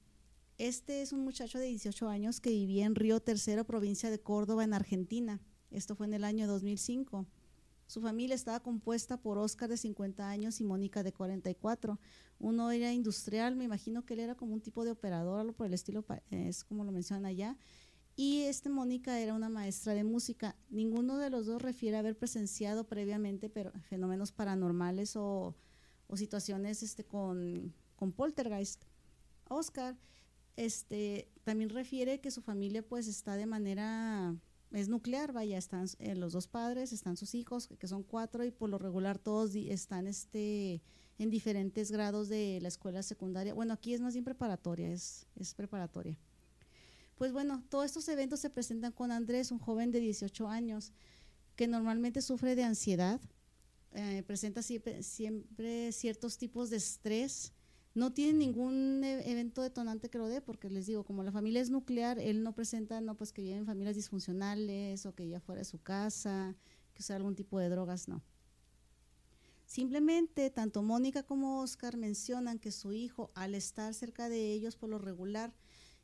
Este es un muchacho de 18 años que vivía en Río Tercero, provincia de Córdoba, en Argentina. Esto fue en el año 2005. Su familia estaba compuesta por Oscar de 50 años y Mónica de 44. Uno era industrial, me imagino que él era como un tipo de operador, algo por el estilo, es como lo mencionan allá. Y este Mónica era una maestra de música. Ninguno de los dos refiere haber presenciado previamente fenómenos paranormales o, o situaciones este, con con Poltergeist. Oscar este, también refiere que su familia pues está de manera, es nuclear, vaya, están eh, los dos padres, están sus hijos, que son cuatro, y por lo regular todos están este, en diferentes grados de la escuela secundaria. Bueno, aquí es más bien preparatoria, es, es preparatoria. Pues bueno, todos estos eventos se presentan con Andrés, un joven de 18 años, que normalmente sufre de ansiedad, eh, presenta siempre, siempre ciertos tipos de estrés, no tiene ningún e, evento detonante que lo dé, porque les digo, como la familia es nuclear, él no presenta, no, pues que viven familias disfuncionales o que ya fuera de su casa, que usa algún tipo de drogas, no. Simplemente, tanto Mónica como Oscar mencionan que su hijo, al estar cerca de ellos por lo regular,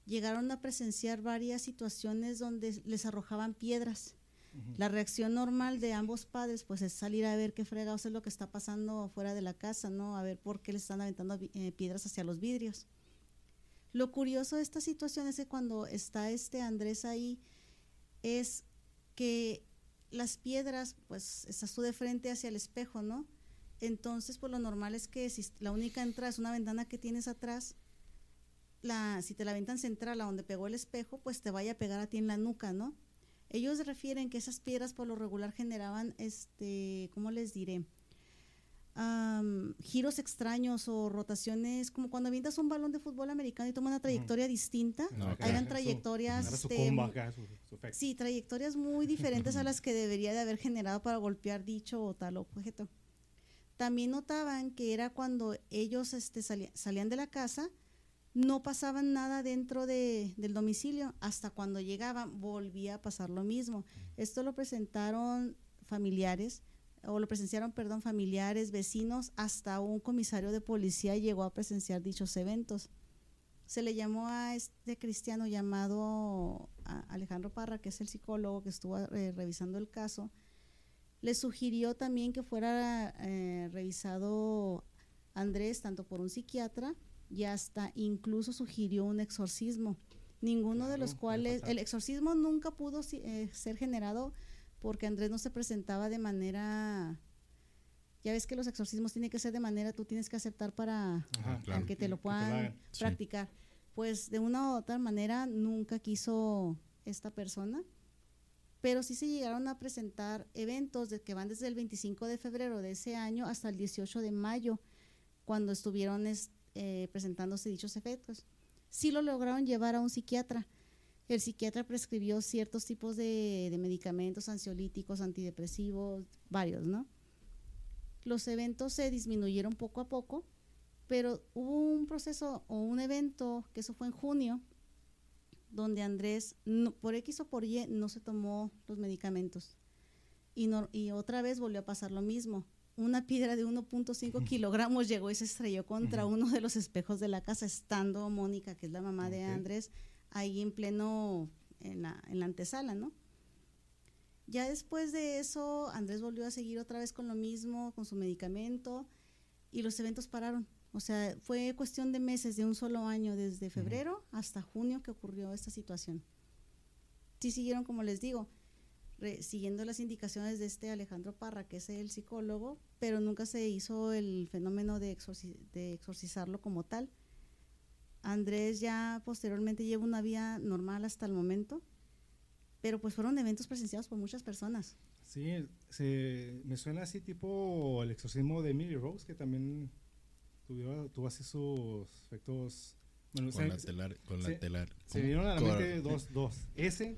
llegaron a presenciar varias situaciones donde les arrojaban piedras la reacción normal de ambos padres pues es salir a ver qué fregados es lo que está pasando fuera de la casa, ¿no? A ver por qué le están aventando eh, piedras hacia los vidrios. Lo curioso de esta situación es que cuando está este Andrés ahí es que las piedras, pues estás tú de frente hacia el espejo, ¿no? Entonces, pues lo normal es que si la única entrada es una ventana que tienes atrás, la, si te la aventan central a donde pegó el espejo, pues te vaya a pegar a ti en la nuca, ¿no? Ellos refieren que esas piedras por lo regular generaban, este, ¿cómo les diré? giros extraños o rotaciones, como cuando avientas un balón de fútbol americano y toma una trayectoria distinta. No, Eran trayectorias. Este, sí, trayectorias muy diferentes a las que debería de haber generado para golpear dicho o tal objeto. También notaban que era cuando ellos este, salían de la casa no pasaban nada dentro de, del domicilio. Hasta cuando llegaban volvía a pasar lo mismo. Esto lo presentaron familiares, o lo presenciaron, perdón, familiares, vecinos, hasta un comisario de policía llegó a presenciar dichos eventos. Se le llamó a este cristiano llamado Alejandro Parra, que es el psicólogo que estuvo eh, revisando el caso. Le sugirió también que fuera eh, revisado Andrés tanto por un psiquiatra y hasta incluso sugirió un exorcismo, ninguno de los cuales, el exorcismo nunca pudo eh, ser generado porque Andrés no se presentaba de manera, ya ves que los exorcismos tienen que ser de manera, tú tienes que aceptar para que te lo puedan practicar. Pues de una u otra manera nunca quiso esta persona, pero sí se llegaron a presentar eventos de que van desde el 25 de febrero de ese año hasta el 18 de mayo, cuando estuvieron eh, presentándose dichos efectos. Sí lo lograron llevar a un psiquiatra. El psiquiatra prescribió ciertos tipos de, medicamentos ansiolíticos, antidepresivos, varios, ¿no? Los eventos se disminuyeron poco a poco, pero hubo un proceso o un evento, que eso fue en junio, donde Andrés, por X o por Y, no se tomó los medicamentos. Y otra vez volvió a pasar lo mismo. Una piedra de 1.5 kilogramos llegó y se estrelló contra uno de los espejos de la casa, estando Mónica, que es la mamá de Andrés, ahí en pleno, en la, en la antesala, ¿no? Ya después de eso, Andrés volvió a seguir otra vez con lo mismo, con su medicamento, y los eventos pararon. O sea, fue cuestión de meses, de un solo año, desde febrero hasta junio que ocurrió esta situación. Sí siguieron, como les digo, siguiendo las indicaciones de este Alejandro Parra, que es el psicólogo, pero nunca se hizo el fenómeno de, de exorcizarlo como tal. Andrés ya posteriormente lleva una vida normal hasta el momento, pero pues fueron eventos presenciados por muchas personas. Sí, se, me suena así tipo el exorcismo de Emily Rose, que también tuvo, así sus efectos. con, la telar, con la telar. Se vinieron a la mente dos, dos. Ese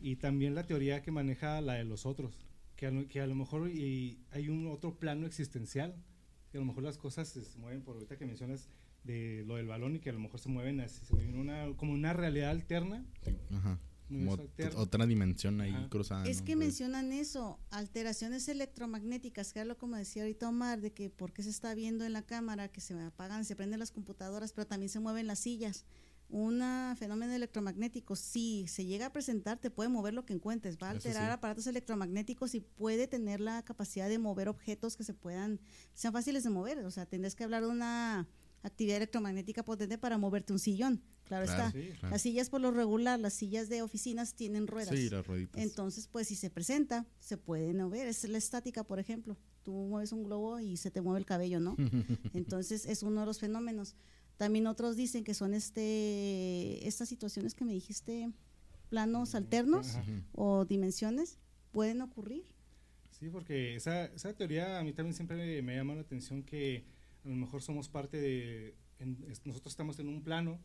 y también la teoría que maneja la de los otros. Que a, que a lo mejor y hay un otro plano existencial. Que a lo mejor las cosas se mueven, por ahorita que mencionas de lo del balón y que a lo mejor se mueven así, se mueven una, como una realidad alterna. Ajá otra dimensión ahí cruzada. Es que mencionan eso, alteraciones electromagnéticas, que es lo como decía ahorita Omar, de que porque se está viendo en la cámara que se apagan, se prenden las computadoras, pero también se mueven las sillas. Un fenómeno electromagnético, si se llega a presentar, te puede mover lo que encuentres, va a alterar aparatos electromagnéticos y puede tener la capacidad de mover objetos que se puedan, sean fáciles de mover. O sea, tendrás que hablar de una actividad electromagnética potente para moverte un sillón. Claro, está. Las sillas por lo regular, las sillas de oficinas tienen ruedas. Sí, las rueditas. Entonces, pues si se presenta, se puede mover. Es la estática, por ejemplo. Tú mueves un globo y se te mueve el cabello, ¿no? Entonces, es uno de los fenómenos. También otros dicen que son este estas situaciones que me dijiste, planos alternos o dimensiones, pueden ocurrir. Sí, porque esa, esa teoría a mí también siempre me llama la atención que a lo mejor somos parte de, nosotros estamos en un plano,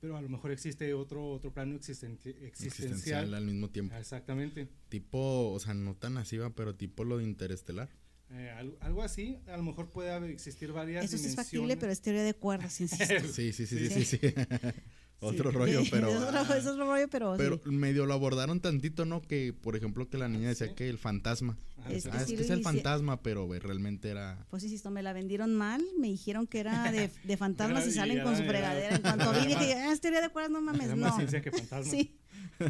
pero a lo mejor existe otro otro plano existencial. al mismo tiempo. Exactamente. Tipo, o sea, no tan así va, pero tipo lo de interestelar. Eh, algo, así, a lo mejor puede existir varias Eso es factible, pero es teoría de cuerdas, sí, sí, sí, sí, sí, sí. Otro rollo, pero. es otro, rollo, pero. Pero medio lo abordaron tantito, ¿no? Que, por ejemplo, que la niña decía que el fantasma. Es que, ah, es, que es el fantasma, pero realmente era. Pues insisto, me la vendieron mal. Me dijeron que era de, de fantasmas y salen con su fregadera. En cuanto vi, dije, ah, es teoría de cuerdas, no mames, no. ciencia que fantasma. Sí.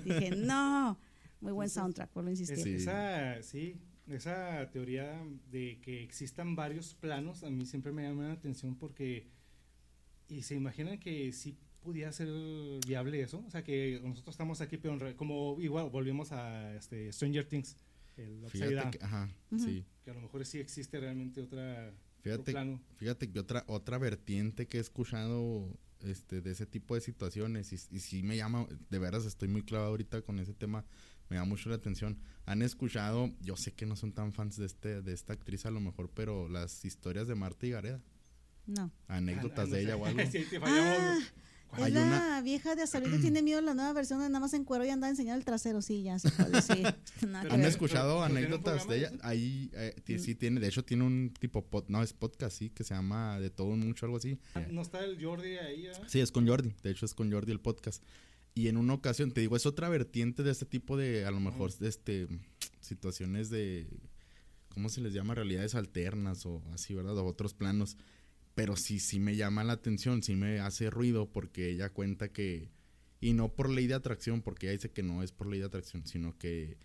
Dije, no. Muy buen soundtrack, por lo insistir. esa, sí, esa teoría de que existan varios planos, a mí siempre me llama la atención porque. Y se imaginan que si pudiera ser viable eso. O sea, que nosotros estamos aquí, pero como igual volvimos a este, Stranger Things, el fíjate que, ajá, sí. que a lo mejor sí existe realmente otra fíjate, plano. Fíjate que otra, otra vertiente que he escuchado este, de ese tipo de situaciones, y, y sí me llama, de veras estoy muy clavado ahorita con ese tema, me da mucho la atención. Han escuchado, yo sé que no son tan fans de, este, de esta actriz a lo mejor, pero las historias de Marta y Gareda. No. Anécdotas ah, de ella o algo. sí, ah, es la vieja de Azalita tiene miedo a la nueva versión de nada más en cuero y anda a enseñar el trasero, sí, ya se puede decir. ¿Han escuchado anécdotas de ella? Ahí eh, sí tiene, de hecho tiene un tipo, no, es podcast, sí, que se llama De Todo Mucho, algo así. ¿No está el Jordi ahí? ¿eh? Sí, es con Jordi, de hecho es con Jordi el podcast. Y en una ocasión, te digo, es otra vertiente de este tipo de, a lo mejor, de este, situaciones de, ¿cómo se les llama? Realidades alternas o así, ¿verdad? O otros planos pero sí, sí me llama la atención, sí me hace ruido porque ella cuenta que, y no por ley de atracción, porque ella dice que no es por ley de atracción, sino que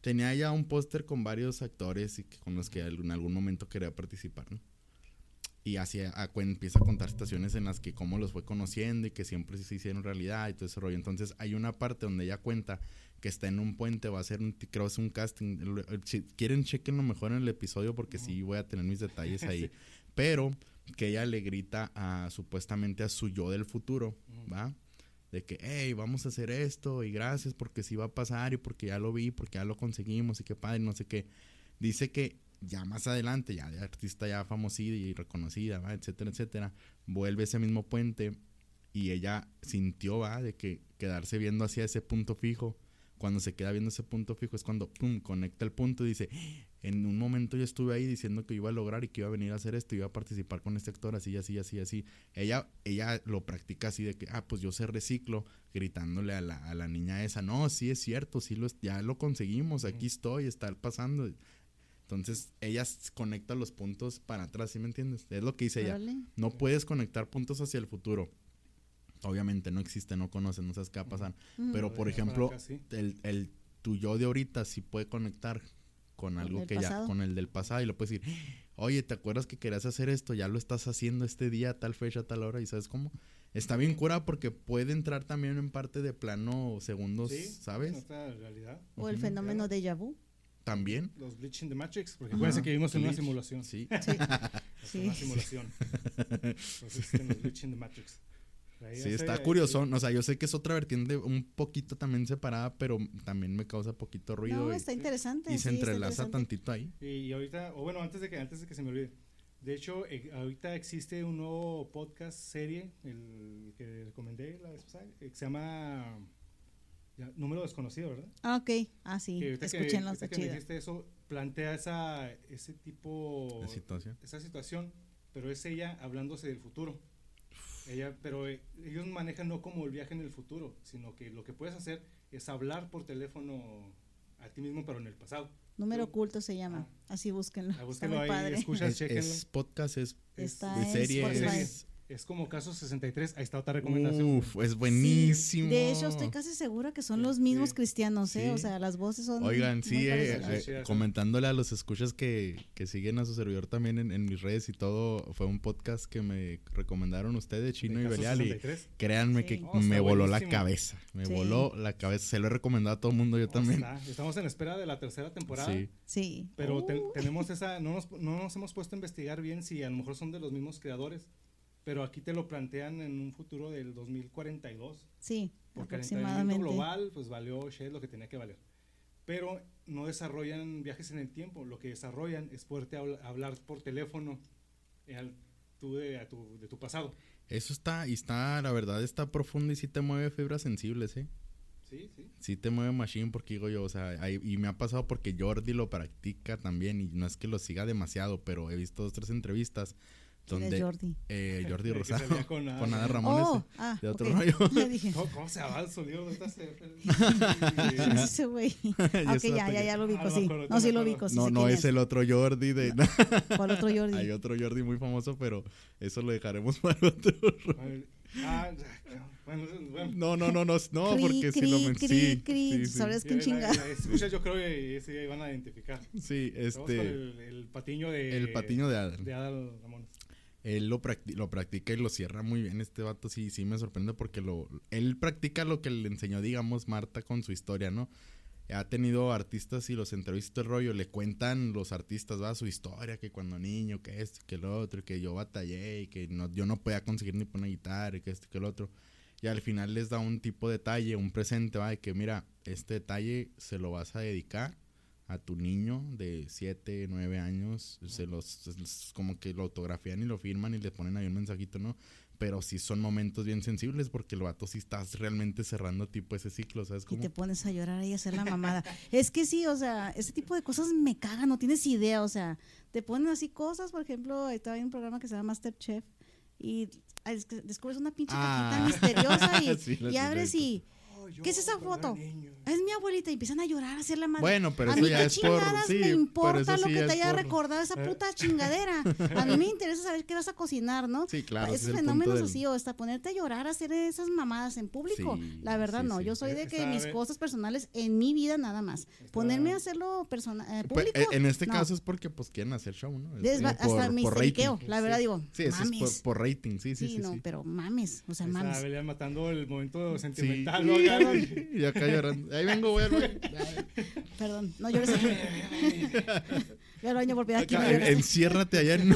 tenía ya un póster con varios actores y con los que en algún momento quería participar, ¿no? Y así empieza a contar situaciones en las que cómo los fue conociendo y que siempre se hicieron realidad y todo ese rollo. Entonces hay una parte donde ella cuenta que está en un puente, va a ser un, creo es un casting. Si quieren, chequenlo mejor en el episodio porque sí voy a tener mis detalles ahí. Pero que ella le grita a supuestamente a su yo del futuro, ¿va? De que, hey, vamos a hacer esto y gracias porque sí va a pasar y porque ya lo vi, porque ya lo conseguimos y qué padre, no sé qué. Dice que ya más adelante, ya de artista ya famosida y reconocida, ¿va? etcétera, etcétera, vuelve ese mismo puente y ella sintió, va, de que quedarse viendo hacia ese punto fijo, cuando se queda viendo ese punto fijo es cuando, pum, conecta el punto y dice, en un momento yo estuve ahí diciendo que iba a lograr y que iba a venir a hacer esto, iba a participar con este actor, así, así, así, así. Ella, ella lo practica así de que, ah, pues yo sé reciclo, gritándole a la, a la niña esa, no, sí es cierto, sí lo, ya lo conseguimos, aquí estoy, está pasando. Entonces, ella conecta los puntos para atrás, ¿sí me entiendes? Es lo que dice ella. No puedes conectar puntos hacia el futuro. Obviamente no existe, no conocen, no sabes qué va a pasar. Pero, por ejemplo, el, el tu yo de ahorita sí puede conectar con algo que ya, con el del pasado y lo puedes decir, oye, ¿te acuerdas que querías hacer esto? Ya lo estás haciendo este día, tal fecha, tal hora, y sabes cómo. Está bien cura porque puede entrar también en parte de plano segundos, ¿sabes? realidad. O el fenómeno de vu. También. Los glitch in the Matrix, porque parece que vivimos en una simulación. Sí. sí. Una simulación. Entonces, en los glitch in the Matrix. Sí, está curioso. O sea, yo sé que es otra vertiente un poquito también separada, pero también me causa poquito ruido. No, está interesante. Y se entrelaza tantito ahí. Y ahorita, o bueno, antes de que, antes de que se me olvide. De hecho, eh, ahorita existe un nuevo podcast serie, el que recomendé la vez pasada, que se llama Número Desconocido, ¿verdad? Ah, ok. Ah, sí. Escúchenlo, está chido. dijiste eso, plantea esa, ese tipo... De situación. Esa situación, pero es ella hablándose del futuro. Ella, pero eh, ellos manejan no como el viaje en el futuro, sino que lo que puedes hacer es hablar por teléfono a ti mismo, pero en el pasado. Número oculto se llama. Así búsquenlo. Ah, búsquenlo ahí, escuchas, es, podcast, es, Está es serie, es como caso 63, ahí está otra recomendación. Uf, es buenísimo. de hecho, estoy casi segura que son los mismos cristianos, ¿eh? O sea, las voces son. Oigan, sí, eh, eh, comentándole a los escuchas que, que siguen a su servidor también en, mis redes y todo, fue un podcast que me recomendaron ustedes, Chino y Belial. Y créanme que oh, me voló la cabeza. Me voló la cabeza. Se lo he recomendado a todo el mundo, yo oh, también. Estamos en espera de la tercera temporada. Sí. sí. Pero uh. tenemos esa. No nos, no nos hemos puesto a investigar bien si a lo mejor son de los mismos creadores pero aquí te lo plantean en un futuro del 2042. Sí, Por calentamiento global, pues valió Shell lo que tenía que valer. Pero no desarrollan viajes en el tiempo, lo que desarrollan es poderte hablar por teléfono eh, de, tu, de tu pasado. Eso está, y está, la verdad, está profundo y sí te mueve fibras sensibles, ¿eh? Sí, sí. Sí te mueve Machine porque digo yo, o sea, y me ha pasado porque Jordi lo practica también y no es que lo siga demasiado, pero he visto dos, tres entrevistas donde Jordi? Eh, Jordi Rosado con, con Ada Ramón oh, ah, de otro rollo ¿Cómo, se llama el sonido de ese güey ok ya ya ya lo ubico sí no sí lo ubico no no es, el otro Jordi de ¿cuál otro Jordi? hay otro Jordi muy famoso pero eso lo dejaremos para otro ah bueno, bueno. No, no, no, no, no porque si lo men sí, sí, ¿Sabes quién chinga? Escucha, yo creo que sí van a identificar. Sí, este. El, el, patiño de. El patiño de Adal. De Adal Ramón él lo, lo practica y lo cierra muy bien. Este vato sí, sí me sorprende porque lo, él practica lo que le enseñó, digamos, Marta con su historia, ¿no? Ha tenido artistas y los entrevistas el rollo, le cuentan los artistas, va, su historia, que cuando niño, que esto, que lo otro, que yo batallé y que no, yo no podía conseguir ni poner guitarra y que esto, que lo otro. Y al final les da un tipo de detalle, un presente, va, de que mira, este detalle se lo vas a dedicar a tu niño de 7, 9 años, se los, como que lo autografían y lo firman y le ponen ahí un mensajito, ¿no? Pero sí son momentos bien sensibles porque el vato sí estás realmente cerrando tipo ese ciclo, ¿sabes cómo? Y te pones a llorar ahí a hacer la mamada. es que sí, o sea, ese tipo de cosas me cagan, no tienes idea, o sea, te ponen así cosas, por ejemplo, hay un programa que se llama Masterchef y descubres una pinche cajita ah. misteriosa y, y abres y ¿Qué es esa foto? Es mi abuelita y empiezan a llorar, a hacer la madre. Bueno, pero eso ya es por... Sí, me importa lo que te haya recordado esa puta chingadera. A mí me interesa saber qué vas a cocinar, ¿no? Sí, claro. Esos fenómenos así, o hasta ponerte a llorar, a hacer esas mamadas en público. la verdad, no. Yo soy de que mis cosas personales en mi vida nada más. Ponerme a hacerlo personal, eh, pues, público. en este caso es porque pues quieren hacer show, ¿no? hasta me histeriqueo, la verdad digo. Sí, eso es por, rating, sí, sí, sí. No, pero mames, o sea, mames. Estaba matando el momento sentimental, y acá llorando. Ahí vengo, voy al Perdón, no llores aquí. Voy al baño por piedad. Aquí enciérrate allá. En...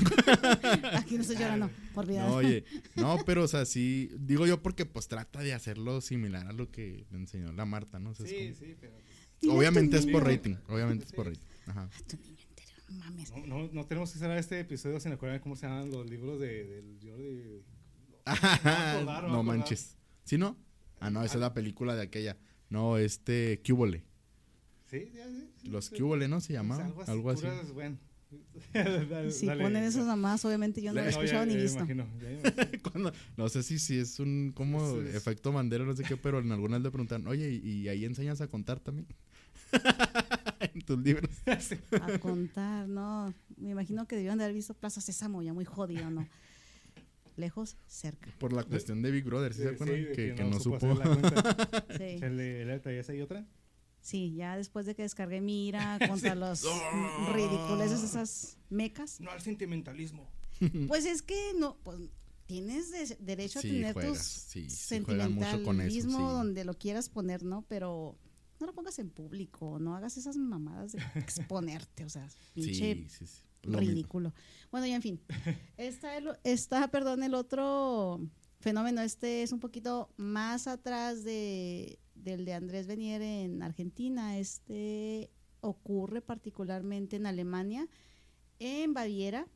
aquí no estoy llorando, por piedad. No, oye, no, pero o sea, sí, digo yo porque pues trata de hacerlo similar a lo que me enseñó la Marta, ¿no? sí, sí, pero... Obviamente es por rating, obviamente es por rating. Ajá. mames. No, no, tenemos que cerrar este episodio sin acordar cómo se llaman los libros de, del Jordi. no, manches. ¿Sí no? Ah, no, esa es la película de aquella. No, este, Cúbole. Sí, sí, Los Cúbole, ¿no? Se llamaba. Algo así. bueno. si ponen esos nomás, obviamente yo no lo he escuchado ni visto. no sé si, si es un como efecto Mandela, no sé qué, pero en algunas le preguntan, oye, ¿y, ahí enseñas a contar también? en tus libros. a contar, no. Me imagino que debían de haber visto Plaza Sésamo, ya muy jodido, ¿no? Lejos, cerca. Por la cuestión de Big Brother, ¿sí, se acuerdan? que, no, supo. sí. ¿Y otra? Sí, ya después de que descargué mi ira contra los ridículos esas mecas. No al sentimentalismo. Pues es que no, pues tienes derecho a tener tu sentimentalismo donde lo quieras poner, ¿no? Pero no lo pongas en público, no hagas esas mamadas de exponerte, o sea, pinche ridículo. Bueno, y en fin, está, está, perdón, el otro fenómeno, este es un poquito más atrás de del de Andrés Benier en Argentina. Este ocurre particularmente en Alemania, en Baviera.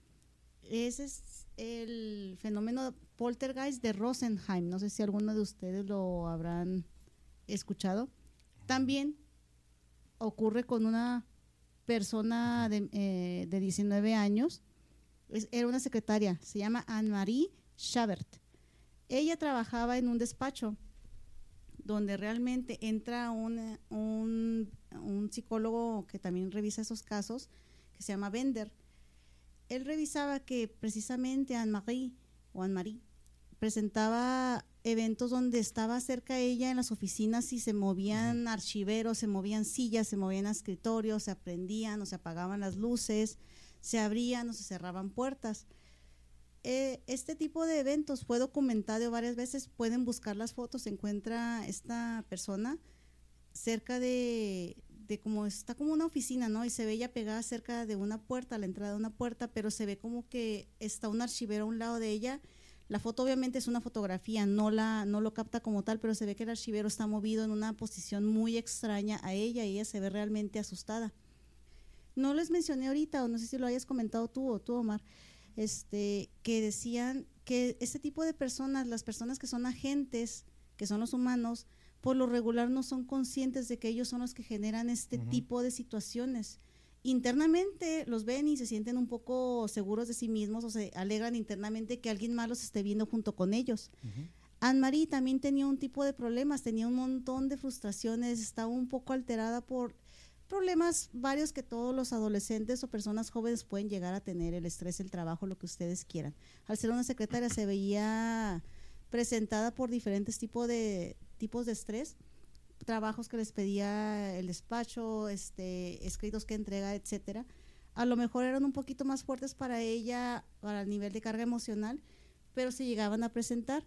Ese es el fenómeno poltergeist de Rosenheim. No sé si alguno de ustedes lo habrán escuchado. También ocurre con una persona de, eh, de 19 años. era una secretaria, se llama Anne-Marie Schabert. Ella trabajaba en un despacho donde realmente entra un, un, psicólogo que también revisa esos casos, que se llama Bender. Él revisaba que precisamente Anne-Marie o Anne-Marie presentaba eventos donde estaba cerca de ella en las oficinas y se movían archiveros, se movían sillas, se movían escritorios, se aprendían o se apagaban las luces, se abrían o se cerraban puertas. Eh, este tipo de eventos fue documentado varias veces, pueden buscar las fotos, se encuentra esta persona cerca de, de como está como una oficina, ¿no? Y se ve ella pegada cerca de una puerta, a la entrada de una puerta, pero se ve como que está un archivero a un lado de ella. La foto obviamente es una fotografía, no la no lo capta como tal, pero se ve que el archivero está movido en una posición muy extraña a ella y ella se ve realmente asustada. No les mencioné ahorita, o no sé si lo hayas comentado tú o tú, Omar, este, que decían que este tipo de personas, las personas que son agentes, que son los humanos, por lo regular no son conscientes de que ellos son los que generan este tipo de situaciones. Internamente los ven y se sienten un poco seguros de sí mismos o se alegran internamente que alguien más los esté viendo junto con ellos. Anne-Marie también tenía un tipo de problemas, tenía un montón de frustraciones, estaba un poco alterada por problemas varios que todos los adolescentes o personas jóvenes pueden llegar a tener, el estrés, el trabajo, lo que ustedes quieran. Al ser una secretaria se veía presentada por diferentes tipos de, tipos de estrés, trabajos que les pedía el despacho, este, escritos que entrega, etcétera. A lo mejor eran un poquito más fuertes para ella, para el nivel de carga emocional, pero se llegaban a presentar.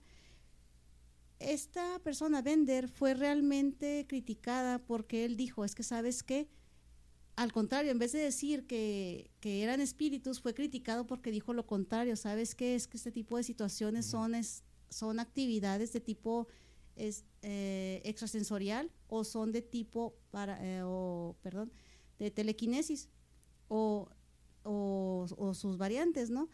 Esta persona, Bender, fue realmente criticada porque él dijo, es que sabes qué, al contrario, en vez de decir que, eran espíritus, fue criticado porque dijo lo contrario, sabes qué, es que este tipo de situaciones son, son actividades de tipo es, eh, extrasensorial o son de tipo, para, eh, o, perdón, de telequinesis o, o sus variantes, ¿no?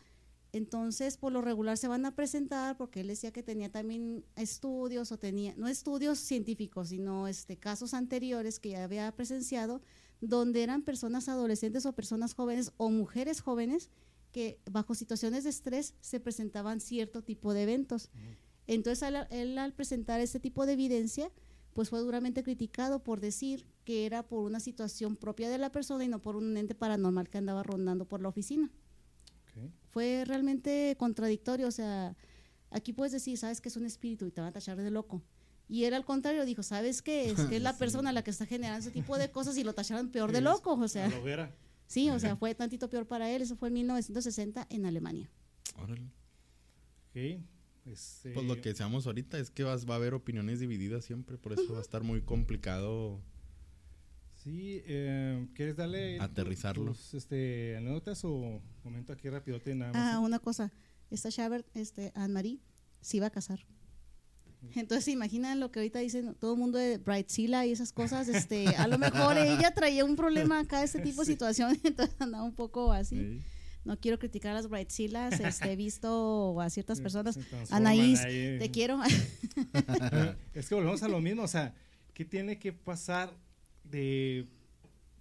Entonces, por lo regular se van a presentar porque él decía que tenía también estudios o tenía, no estudios científicos, sino este, casos anteriores que ya había presenciado, donde eran personas adolescentes o personas jóvenes o mujeres jóvenes que bajo situaciones de estrés se presentaban cierto tipo de eventos. Entonces, él, al presentar ese tipo de evidencia, pues fue duramente criticado por decir que era por una situación propia de la persona y no por un ente paranormal que andaba rondando por la oficina. Fue realmente contradictorio, o sea, aquí puedes decir, sabes que es un espíritu y te van a tachar de loco. Y él al contrario dijo, ¿sabes qué? Es que es la persona la que está generando ese tipo de cosas y lo tacharon peor de loco, o sea. Sí, o sea, fue tantito peor para él. Eso fue en 1960 en Alemania. Órale. Este pues lo que seamos ahorita es que va a haber opiniones divididas siempre, por eso va a estar muy complicado Sí, eh, ¿quieres darle aterrizarlos? este, anécdotas o momento aquí rápido? Ah, una cosa. Esta Shabert, este, Anne-Marie, se iba a casar. Entonces, ¿se imaginan lo que ahorita dicen todo el mundo de Brightzilla y esas cosas? Este, a lo mejor ella traía un problema acá, este tipo de situación, entonces andaba un poco así. No quiero criticar a las Brightzillas, este, he visto a ciertas personas. Anaís, te quiero. es que volvemos a lo mismo, o sea, ¿qué tiene que pasar de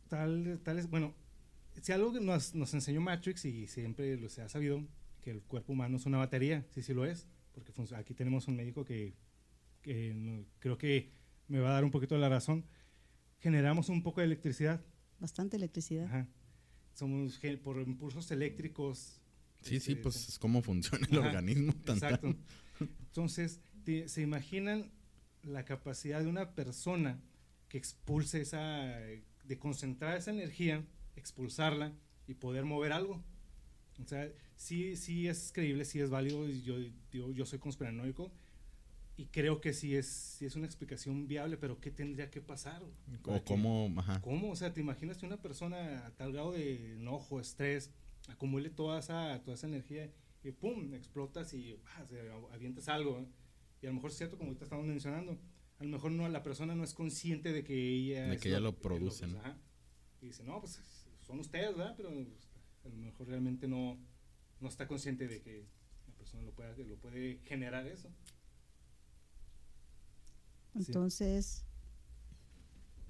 tal, tales, bueno, si algo que nos, nos enseñó Matrix y siempre lo se ha sabido, que el cuerpo humano es una batería, sí, sí lo es, porque aquí tenemos un médico que, creo que me va a dar un poquito de la razón. Generamos un poco de electricidad. Bastante electricidad. Ajá. Somos por impulsos eléctricos. Sí, sí, este, pues es como funciona el organismo. exacto. Entonces, ¿se imaginan la capacidad de una persona que expulse esa, de concentrar esa energía, expulsarla y poder mover algo? O sea, sí, sí es creíble, sí es válido. Yo, yo, yo soy conspiranoico y creo que sí es, sí es una explicación viable, pero ¿qué tendría que pasar? O cómo, ajá. ¿Cómo? O sea, ¿te imaginas que una persona a tal grado de enojo, estrés, acumule toda esa, toda esa energía y pum, explotas y ah, avientas algo? Y a lo mejor es cierto, como ahorita estamos mencionando, a lo mejor no, la persona no es consciente de que ella... De que ella lo, produce. Y dice, no, pues son ustedes, ¿verdad? Pero a lo mejor realmente no, no está consciente de que la persona lo puede, lo puede generar eso. Entonces,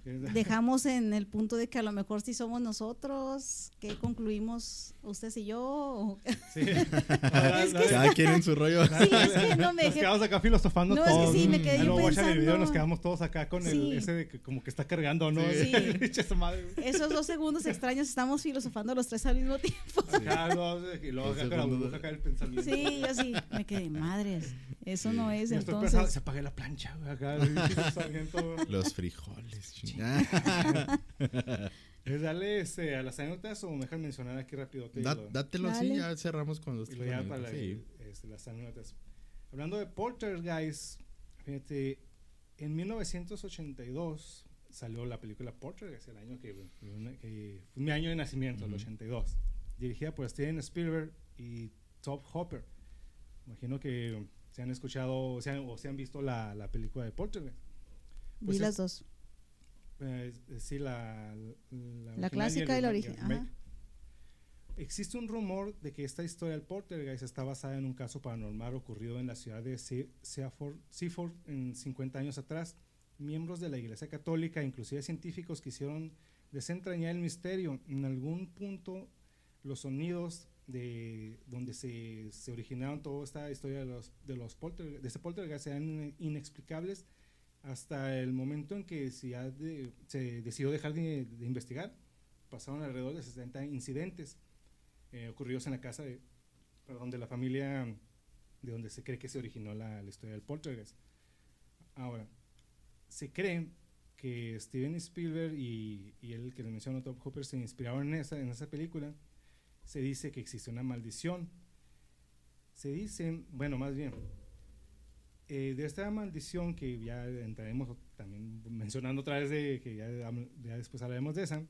dejamos en el punto de que a lo mejor si somos nosotros, que concluimos ustedes y yo. Sí. es que Cada quien en su rollo. Sí, es que no me Nos quedamos acá filosofando no, todos. Es que sí, me quedé Luego pensando... el video nos quedamos todos acá con el, ese de que como que está cargando, ¿no? Sí. Esos dos segundos extraños estamos filosofando los tres al mismo tiempo. Sí. y luego acá, acá el pensamiento. Sí, yo sí, me quedé, madres, eso no es entonces. Pensando, se apague la plancha, acá, los frijoles, ¿Es darle este, a las anécdotas o me dejan mencionar aquí rápido? dátelo así, ya cerramos con los y ya para este, las anécdotas. Hablando de Poltergeist, fíjate, en 1982 salió la película Poltergeist, el año que, fue mi año de nacimiento, el 82. Dirigida por Steven Spielberg y Top Hopper. Imagino que se han escuchado o se han, visto la, la película de Poltergeist. Pues Vi las dos. Eh, sí, la, la, clásica y, la original. Existe un rumor de que esta historia del Poltergeist está basada en un caso paranormal ocurrido en la ciudad de Seaford, Seaford en 50 años atrás. Miembros de la Iglesia Católica, inclusive científicos, quisieron desentrañar el misterio. En algún punto, los sonidos de donde se, se originaron toda esta historia de los, de los poltergeist, de ese poltergeist eran inexplicables hasta el momento en que se, se decidió dejar de, investigar, pasaron alrededor de 60 incidentes eh, ocurridos en la casa de, perdón, de la familia de donde se cree que se originó la, historia del poltergeist. Ahora, se cree que Steven Spielberg y, y el que le mencionó Top Hopper se inspiraron en esa, en esa película. Se dice que existe una maldición. Se dice, bueno, más bien, eh, de esta maldición que ya entraremos también mencionando otra vez de que ya, después hablaremos de esa,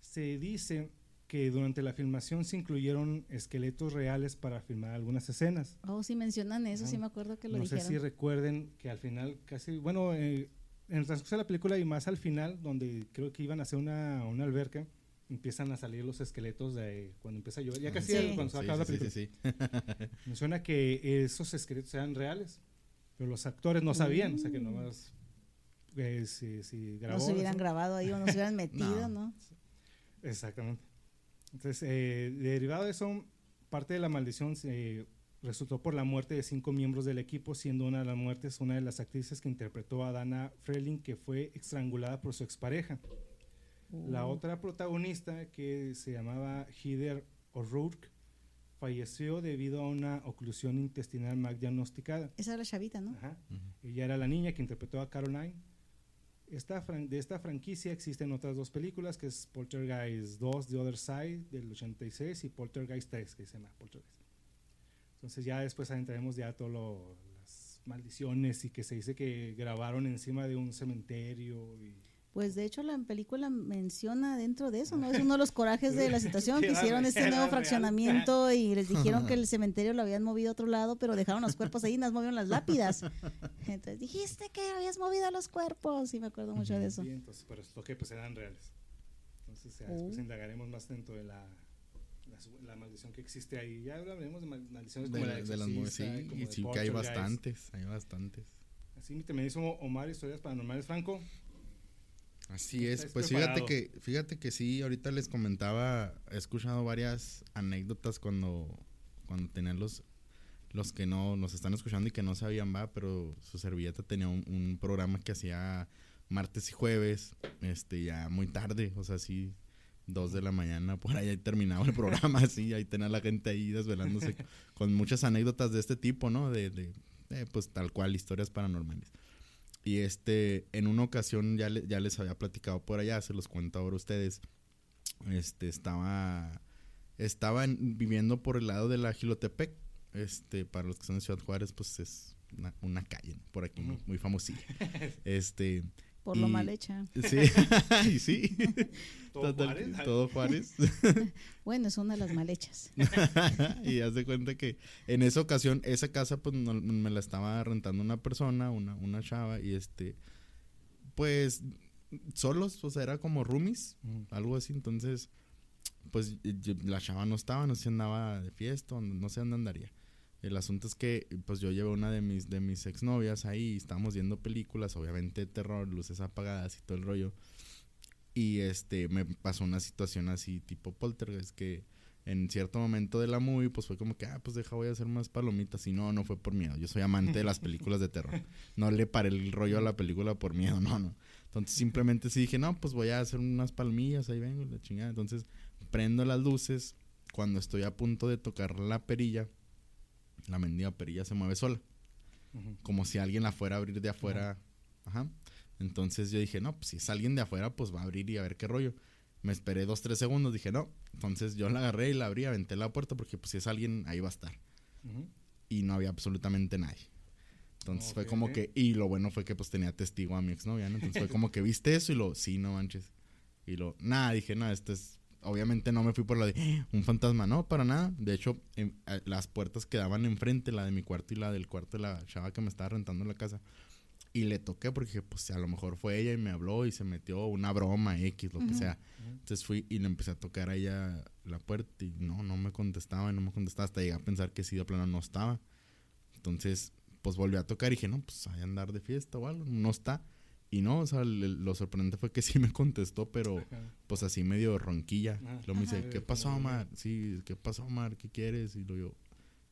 se dice que durante la filmación se incluyeron esqueletos reales para filmar algunas escenas. Oh, sí mencionan eso, sí me acuerdo que lo dijeron. No sé si recuerden que al final casi, bueno, eh, en el transcurso de la película y más al final, donde creo que iban a hacer una, una alberca, empiezan a salir los esqueletos de cuando empieza a llover. Ya casi cuando se acaba la película. Sí, Me suena que esos esqueletos eran reales, pero los actores no sabían, o sea que nomás eh, si, si grabó, No se hubieran grabado ahí o no se hubieran metido, no. Exactamente. Entonces, eh, derivado de eso, parte de la maldición se resultó por la muerte de cinco miembros del equipo, siendo una de las muertes una de las actrices que interpretó a Dana Freeling, que fue estrangulada por su expareja. La otra protagonista, que se llamaba Heather O'Rourke, falleció debido a una oclusión intestinal mal diagnosticada. Esa era la chavita, ¿no? Ajá. Ella era la niña que interpretó a Caroline. Esta de esta franquicia existen otras dos películas, que es Poltergeist 2, The Other Side, del 86, y Poltergeist 3, que se llama Poltergeist. Entonces ya después entraremos ya todas las maldiciones y que se dice que grabaron encima de un cementerio y Pues de hecho la película menciona dentro de eso, ¿no? Es uno de los corajes de la situación que hicieron este nuevo fraccionamiento y les dijeron que el cementerio lo habían movido a otro lado, pero dejaron los cuerpos ahí y nos movieron las lápidas. Entonces dijiste que habías movido los cuerpos y me acuerdo mucho de eso. Sí, entonces, pero lo que pues eran reales. Entonces ya, después oh. indagaremos más dentro de la, la, maldición que existe ahí. Ya hablaremos de maldiciones como la de, de las sí, y sí que hay bastantes, hay bastantes. Así me hizo Omar historias paranormales, Franco. Así es, pues fíjate que, fíjate que sí, ahorita les comentaba, he escuchado varias anécdotas cuando, cuando tenían los, los que no nos están escuchando y que no sabían, va, pero su servilleta tenía un, programa que hacía martes y jueves, este, ya muy tarde, o sea, sí, dos de la mañana, por ahí terminaba el programa, así, ahí tenía la gente ahí desvelándose con muchas anécdotas de este tipo, ¿no? De, de, de, pues tal cual, historias paranormales. Y este, en una ocasión ya, ya les había platicado por allá, se los cuento ahora a ustedes. Este, estaba, estaba viviendo por el lado de la Gilotepec. Este, para los que son de Ciudad Juárez, pues es una, calle por aquí, muy, famosilla. Este, por lo mal hecha. Sí, y sí. ¿Todo Juárez? Todo Juárez. bueno, es una de las mal hechas. y haz de cuenta que en esa ocasión, esa casa, pues me la estaba rentando una persona, una, una chava, y este, pues, solos, o sea, era como roomies, algo así. Entonces, pues la chava no estaba, no sé si andaba de fiesta, no sé dónde andaría. El asunto es que, pues yo llevo una de mis, de mis exnovias ahí, estábamos viendo películas, obviamente terror, luces apagadas y todo el rollo. Y este, me pasó una situación así, tipo poltergeist, que en cierto momento de la movie, pues fue como que, ah, pues deja, voy a hacer más palomitas. Y no, no fue por miedo. Yo soy amante de las películas de terror. No le paré el rollo a la película por miedo, no, no. Entonces simplemente sí dije, no, pues voy a hacer unas palmillas, ahí vengo, la chingada. Entonces prendo las luces. Cuando estoy a punto de tocar la perilla, la mendiga perilla se mueve sola. Como si alguien la fuera a abrir de afuera. Ajá. Entonces yo dije, no, pues si es alguien de afuera, pues va a abrir y a ver qué rollo. Me esperé dos, tres segundos, dije, no. Entonces yo la agarré y la abrí, aventé la puerta porque pues si es alguien, ahí va a estar. Y no había absolutamente nadie. Entonces fue como que, y lo bueno fue que pues tenía testigo a mi exnovia, ¿no? Entonces fue como que viste eso y lo, sí, no manches. Y lo, nada, dije, no, esto es obviamente no me fui por la de un fantasma, no, para nada. De hecho, em, las puertas quedaban enfrente, la de mi cuarto y la del cuarto de la chava que me estaba rentando en la casa. Y le toqué porque pues a lo mejor fue ella y me habló y se metió una broma X, lo que sea. Entonces fui y le empecé a tocar a ella la puerta y no, no me contestaba y no me contestaba hasta llegué a pensar que sí, de plano no estaba. Entonces, pues volví a tocar y dije, no, pues hay andar de fiesta o algo, no está. Y no, o sea, lo sorprendente fue que sí me contestó, pero pues así medio ronquilla. Luego me dice, ¿qué pasó, Omar? Sí, ¿qué pasó, Omar? ¿Qué quieres? Y lo yo,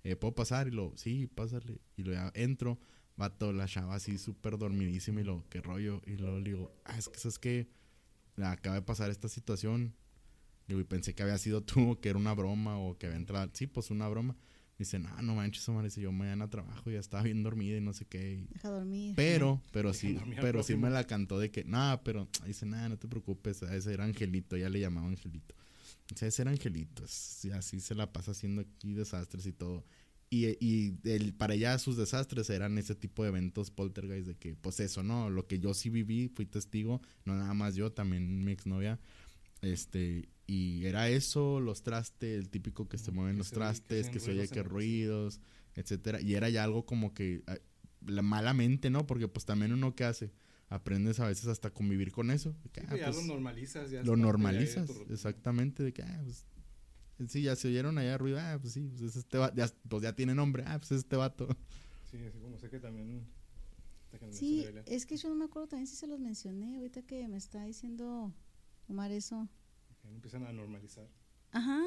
eh, ¿puedo pasar? Y lo, sí, pásale. Y lo ya entro, vato, la chava así súper dormidísima y lo, ¿qué rollo? Y luego le digo, ah, es que es que acaba de pasar esta situación. Y pensé que había sido tú, que era una broma o que había entrado. Sí, pues una broma. Dice, no, no manches, Omar. Dice, yo mañana trabajo, ya estaba bien dormida y no sé qué. Deja dormir. Pero, pero sí, pero sí me la cantó de que, nada, pero dice, nada, no te preocupes, ese era Angelito, ya le llamaba Angelito. Dice, ese era Angelito, y así se la pasa haciendo aquí desastres y todo. Y, y el, para ella sus desastres eran ese tipo de eventos poltergeist de que, pues eso, ¿no? Lo que yo sí viví, fui testigo, no nada más yo, también mi exnovia, este, y era eso, los trastes, el típico que se mueven los trastes, que se oye que ruidos, etcétera. Y era ya algo como que ah, la malamente, ¿no? Porque pues también uno que hace, aprendes a veces hasta convivir con eso. ya ah, lo pues, normalizas. Ya lo normalizas, exactamente, de que, ah, pues, sí, ya se oyeron allá ruido, ah, pues sí, pues este ya, pues ya tiene nombre, ah, pues es este vato. Sí, así como sé que también... Sí, es que yo no me acuerdo también si se los mencioné, ahorita que me está diciendo Omar eso empiezan a normalizar. Ajá.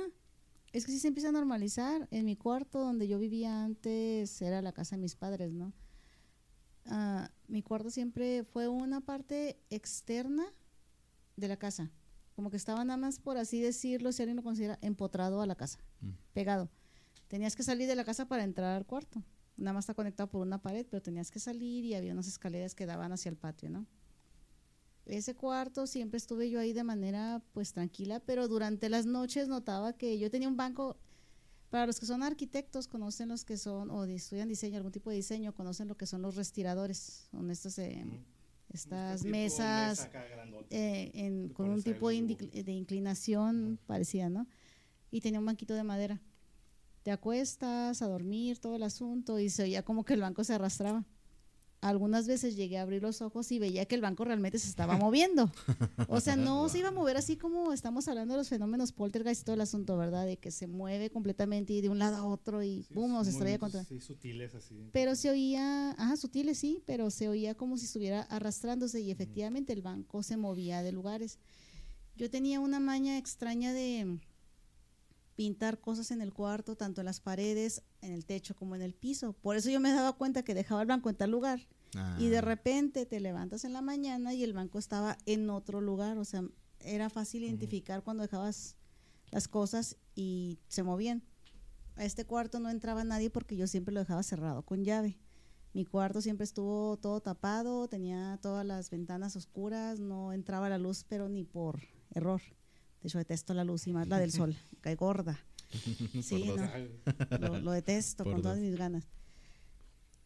Es que sí se empieza a normalizar. En mi cuarto donde yo vivía antes era la casa de mis padres, ¿no? Ah, mi cuarto siempre fue una parte externa de la casa. Como que estaba nada más, por así decirlo, si alguien lo considera, empotrado a la casa, mm. pegado. Tenías que salir de la casa para entrar al cuarto. Nada más está conectado por una pared, pero tenías que salir y había unas escaleras que daban hacia el patio, ¿no? Ese cuarto siempre estuve yo ahí de manera pues tranquila, pero durante las noches notaba que yo tenía un banco, para los que son arquitectos, conocen los que son, o estudian diseño, algún tipo de diseño, conocen lo que son los respiradores, son estos, eh, estas mesas eh, con un tipo de, inclinación parecida, ¿no? Y tenía un banquito de madera. Te acuestas a dormir, todo el asunto, y se oía como que el banco se arrastraba algunas veces llegué a abrir los ojos y veía que el banco realmente se estaba moviendo. O sea, no se iba a mover así como estamos hablando de los fenómenos poltergeist y todo el asunto, ¿verdad? De que se mueve completamente y de un lado a otro y sí, boom, se estrella contra. Sí, sutiles así. Pero se oía, ajá, sutiles sí, pero se oía como si estuviera arrastrándose y efectivamente el banco se movía de lugares. Yo tenía una maña extraña de pintar cosas en el cuarto, tanto en las paredes, en el techo como en el piso. Por eso yo me daba cuenta que dejaba el banco en tal lugar y de ah. repente te levantas en la mañana y el banco estaba en otro lugar. O sea, era fácil identificar cuando dejabas las cosas y se movían. A este cuarto no entraba nadie porque yo siempre lo dejaba cerrado con llave. Mi cuarto siempre estuvo todo tapado, tenía todas las ventanas oscuras, no entraba la luz, pero ni por error. De hecho, detesto la luz y más la del sol, cae gorda. Sí, no, lo, detesto con todas mis ganas.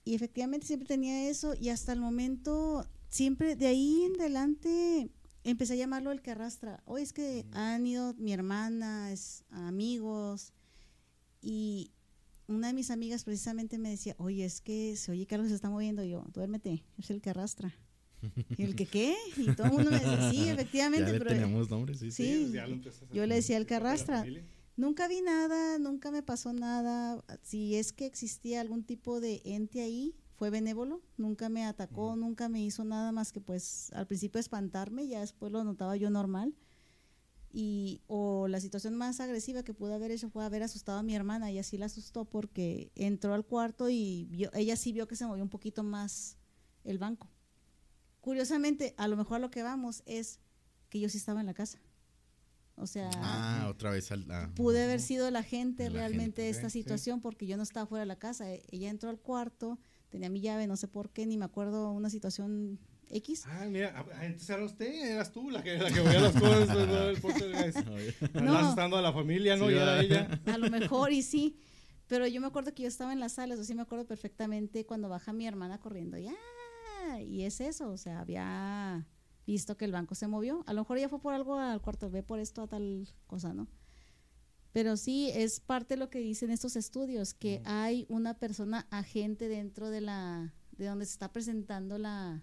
Y efectivamente siempre tenía eso y hasta el momento, siempre de ahí en adelante empecé a llamarlo el que arrastra. Hoy es que han ido mi hermana, es, amigos y una de mis amigas precisamente me decía, oye, es que se oye que algo se está moviendo. Y yo, duérmete, es el que arrastra. ¿Y el que qué? Y todo el mundo me decía, sí, efectivamente. pero, tenemos nombres, sí. sí, yo le decía el que arrastra. Nunca vi nada, nunca me pasó nada. Si es que existía algún tipo de ente ahí, fue benévolo, nunca me atacó, nunca me hizo nada más que pues al principio espantarme, ya después lo notaba yo normal. Y o la situación más agresiva que pude haber hecho fue haber asustado a mi hermana y así la asustó porque entró al cuarto y ella sí vio que se movió un poquito más el banco curiosamente, a lo mejor a lo que vamos es que yo sí estaba en la casa. O sea, ah, otra vez ah, pude haber sido la gente realmente de esta situación porque yo no estaba fuera de la casa. E, ella entró al cuarto, tenía mi llave, no sé por qué, ni me acuerdo una situación X. Ah, mira, ah, entonces era usted, eras tú la que, la que veía las cosas, ¿no? no, asustando a la familia, ¿no? y era ella. A lo mejor y sí, pero yo me acuerdo que yo estaba en las salas, o sí me acuerdo perfectamente cuando baja mi hermana corriendo, ya, y es eso, o sea, había visto que el banco se movió. A lo mejor ya fue por algo al cuarto, ve por esto a tal cosa, ¿no? Pero sí, es parte de lo que dicen estos estudios, que hay una persona agente dentro de la de donde se está presentando la,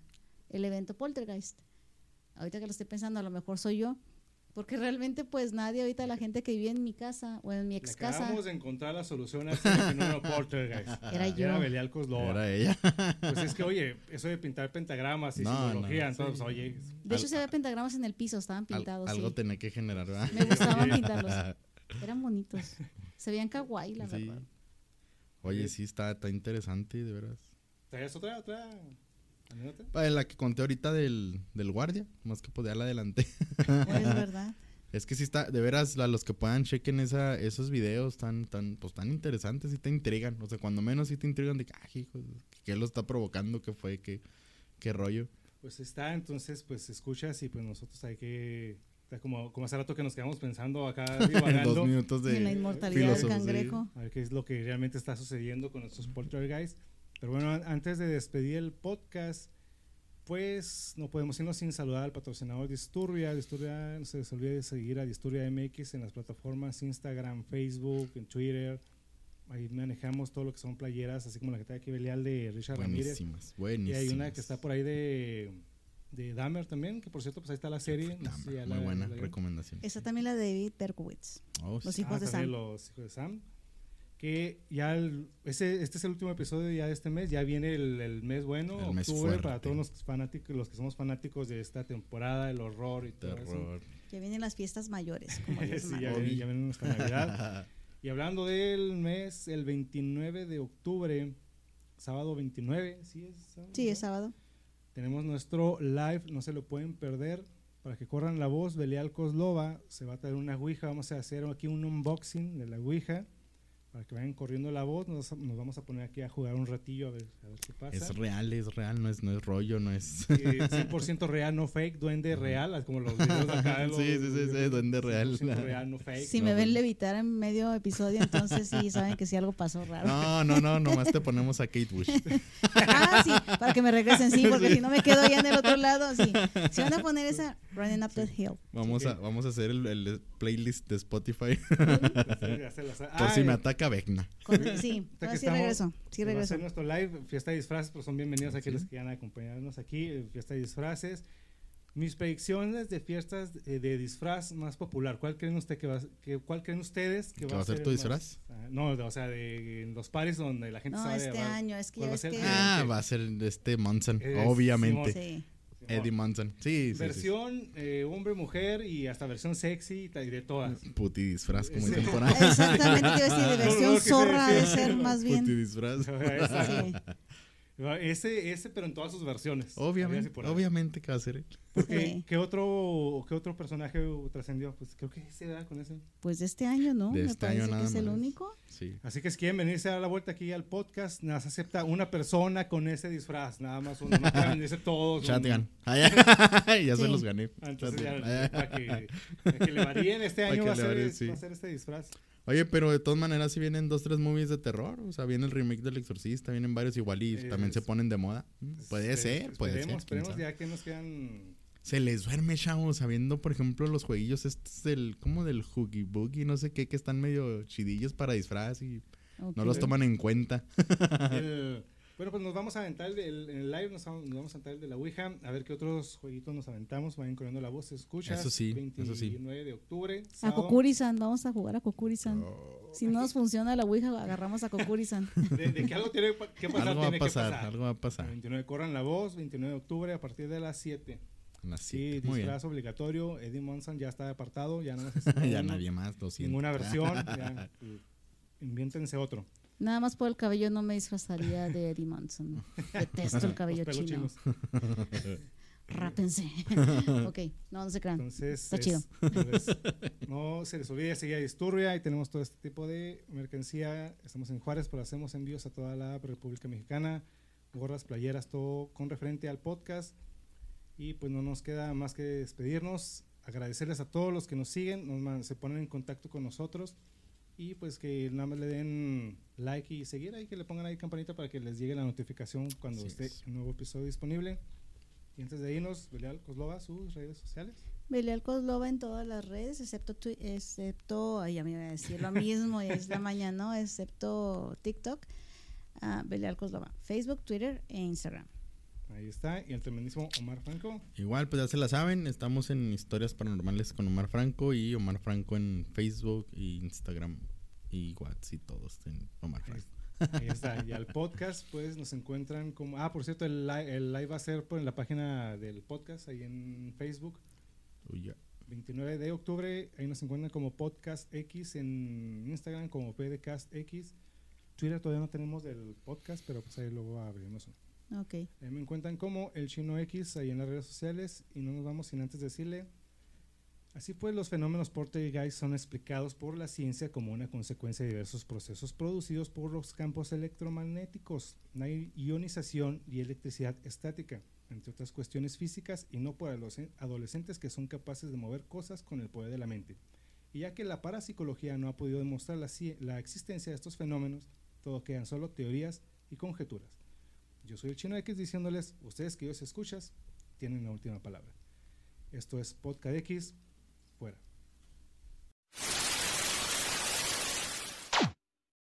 el evento poltergeist. Ahorita que lo estoy pensando, a lo mejor soy yo, porque realmente, pues nadie, ahorita la gente que vive en mi casa o en mi ex casa. Acabamos de encontrar la solución a este fenómeno poltergeist. Era yo. Era Belial Coslova. Era ella. Pues es que, oye, eso de pintar pentagramas y simbología, entonces, oye. De hecho, se ve pentagramas en el piso, estaban pintados. algo tenía que generar, ¿verdad? Me gustaban pintarlos. Eran bonitos. Se veían kawaii, la verdad. Oye, sí, está, está interesante, de veras. ¿Traes otra, otra? La que conté ahorita del, del guardia, más que poder la adelanté. Pues, es verdad. Es que sí está, de veras, a los que puedan chequen esa, esos videos tan, tan, pues tan interesantes y te intrigan. O sea, cuando menos sí te intrigan de que, ay, hijo, ¿qué lo está provocando? ¿Qué fue? ¿Qué, qué rollo? Pues está, entonces, pues escuchas y pues nosotros hay que, como, como hace rato que nos quedamos pensando acá, Dos minutos de la inmortalidad del cangrejo. A ver qué es lo que realmente está sucediendo con estos poltergeists. Pero bueno, antes de despedir el podcast, pues no podemos irnos sin saludar al patrocinador Disturbia. Disturbia, no se les olvide seguir a Disturbia MX en las plataformas Instagram, Facebook, en Twitter. Ahí manejamos todo lo que son playeras, así como la que está aquí Belial de Richard buenísimas, Buenísimas, Y hay una que está por ahí de, de Dahmer también, que por cierto, pues ahí está la serie. muy buena recomendación. Esa también la de David Berkowitz. Oh, los hijos de ah, Sam. Los hijos de Sam que ya ese, este es el último episodio ya de este mes, ya viene el, mes bueno, octubre, para todos los fanáticos, los que somos fanáticos de esta temporada, el horror y todo eso. Ya vienen las fiestas mayores, como sí, ya, ya, vienen nuestra Navidad. y hablando del mes, el 29 de octubre, sábado 29, ¿sí es sábado? Sí, es sábado. Tenemos nuestro live, no se lo pueden perder. Para que corran la voz, Belial Coslova se va a traer una Ouija. Vamos a hacer aquí un unboxing de la Ouija para que vayan corriendo la voz, nos, nos, vamos a poner aquí a jugar un ratillo a ver, a ver qué pasa. Es real, es real, no es, no es rollo, no es... 100% real, no fake, duende real, como los videos acá. Los, sí, sí, sí, sí, duende real. real, no fake. Si me ven levitar en medio episodio, entonces sí saben que sí algo pasó raro. No, no, no, nomás te ponemos a Kate Bush. ah, sí, para que me regresen, sí, porque si no me quedo ya en el otro lado, sí. Si van a poner esa Running Up the Hill. Vamos, a, vamos a hacer el, el playlist de Spotify. Por si me ataca Vecna. Sí, sí regreso. Sí regreso. a nuestro live, fiesta de disfraces, pues son bienvenidos a aquellos que quieran acompañarnos aquí, eh, fiesta de disfraces. Mis predicciones de fiestas eh, de disfraz más popular, ¿cuál creen usted que va, que, cuál creen ustedes que, va, a ser tu disfraz? Ah, no, o sea, de los pares donde la gente no, este año, es que, es que Ah, va a ser este Monson, obviamente. Sí. Eddie Munson. Sí, sí Versión eh, hombre, mujer y hasta versión sexy y de todas. Puti disfraz, como dicen por Exactamente, decir, de versión zorra de ser más bien. Puti disfraz. Ese, ese, pero en todas sus versiones. Obviamente, obviamente que va a ser él. Porque, ¿qué, otro, ¿Qué otro personaje trascendió? Pues creo que ese da con ese. Pues de este año, ¿no? De Me este parece año nada que es el único. Sí. Así que si quieren venirse a dar la vuelta aquí al podcast, nada se acepta una persona con ese disfraz, nada más uno. No pueden venirse todos. Chatgan. ya se los gané. Entonces ya, para, que, para que le varíen este año va a, ser, va a ser este disfraz. Oye, pero de todas maneras si vienen dos, tres movies de terror. O sea, viene el remake del Exorcista, vienen varios igual y también se ponen de moda. Mm, puede ser, puede ser. Esperemos ya que nos quedan... Se les duerme, chavos, sabiendo, por ejemplo, los jueguillos estos del... como del Hoogie Boogie, no sé qué, que están medio chidillos para disfraz y no los toman en cuenta. el... Bueno, pues nos vamos a aventar el, en el live, nos vamos, a aventar el de la Ouija, a ver qué otros jueguitos nos aventamos, vayan corriendo la voz, se escucha. Eso sí, 29 eso sí. de octubre. A Kokurisan, vamos a jugar a Kokurisan. Oh. Si no nos funciona la Ouija, agarramos a Kokurisan. de, de, que algo tiene que pasar, algo va a pasar, algo va a pasar. 29 corran la voz, 29 de octubre a partir de las 7. Las sí, disfraz obligatorio. Eddie Monson ya está apartado, ya no Ya nadie más, lo siento. Ninguna versión, ya, invéntense otro. Nada más por el cabello no me disfrazaría de Eddie Manson. Detesto el cabello chino. Rápense. ok, no, no se crean. Entonces, Está chido. no se les olvide seguir a Disturbia y tenemos todo este tipo de mercancía. Estamos en Juárez, pero hacemos envíos a toda la República Mexicana. Gorras, playeras, todo con referente al podcast. Y pues no nos queda más que despedirnos. Agradecerles a todos los que nos siguen, nos, se ponen en contacto con nosotros y pues que nada más le den like y seguir ahí, que le pongan ahí campanita para que les llegue la notificación cuando esté un nuevo episodio disponible. Y antes de irnos, Belial Coslova, sus redes sociales. Belial Coslova en todas las redes, excepto, excepto, ay, ya me iba a decir lo mismo, y es la mañana, ¿no? Excepto TikTok, uh, Belial Coslova, Facebook, Twitter e Instagram. Ahí está. Y el tremendísimo Omar Franco. Igual, pues ya se la saben. Estamos en Historias Paranormales con Omar Franco y Omar Franco en Facebook y Instagram y WhatsApp y todos en Omar Franco. Ahí está. Y al podcast, pues nos encuentran como. Ah, por cierto, el live, el live va a ser por en la página del podcast, ahí en Facebook. Uy, ya. 29 de octubre, ahí nos encuentran como Podcast X en Instagram, como PDCast X. Twitter todavía no tenemos del podcast, pero pues ahí luego abrimos uno. Ok. me encuentran como el chino X ahí en las redes sociales y no nos vamos sin antes decirle. Así pues, los fenómenos poltergeist son explicados por la ciencia como una consecuencia de diversos procesos producidos por los campos electromagnéticos, la ionización y electricidad estática, entre otras cuestiones físicas, y no por los adolescentes que son capaces de mover cosas con el poder de la mente. Y ya que la parapsicología no ha podido demostrar la, la existencia de estos fenómenos, todo quedan solo teorías y conjeturas. Yo soy el Chino X diciéndoles, ustedes que ellos escuchas, tienen la última palabra. Esto es Podcast X, fuera.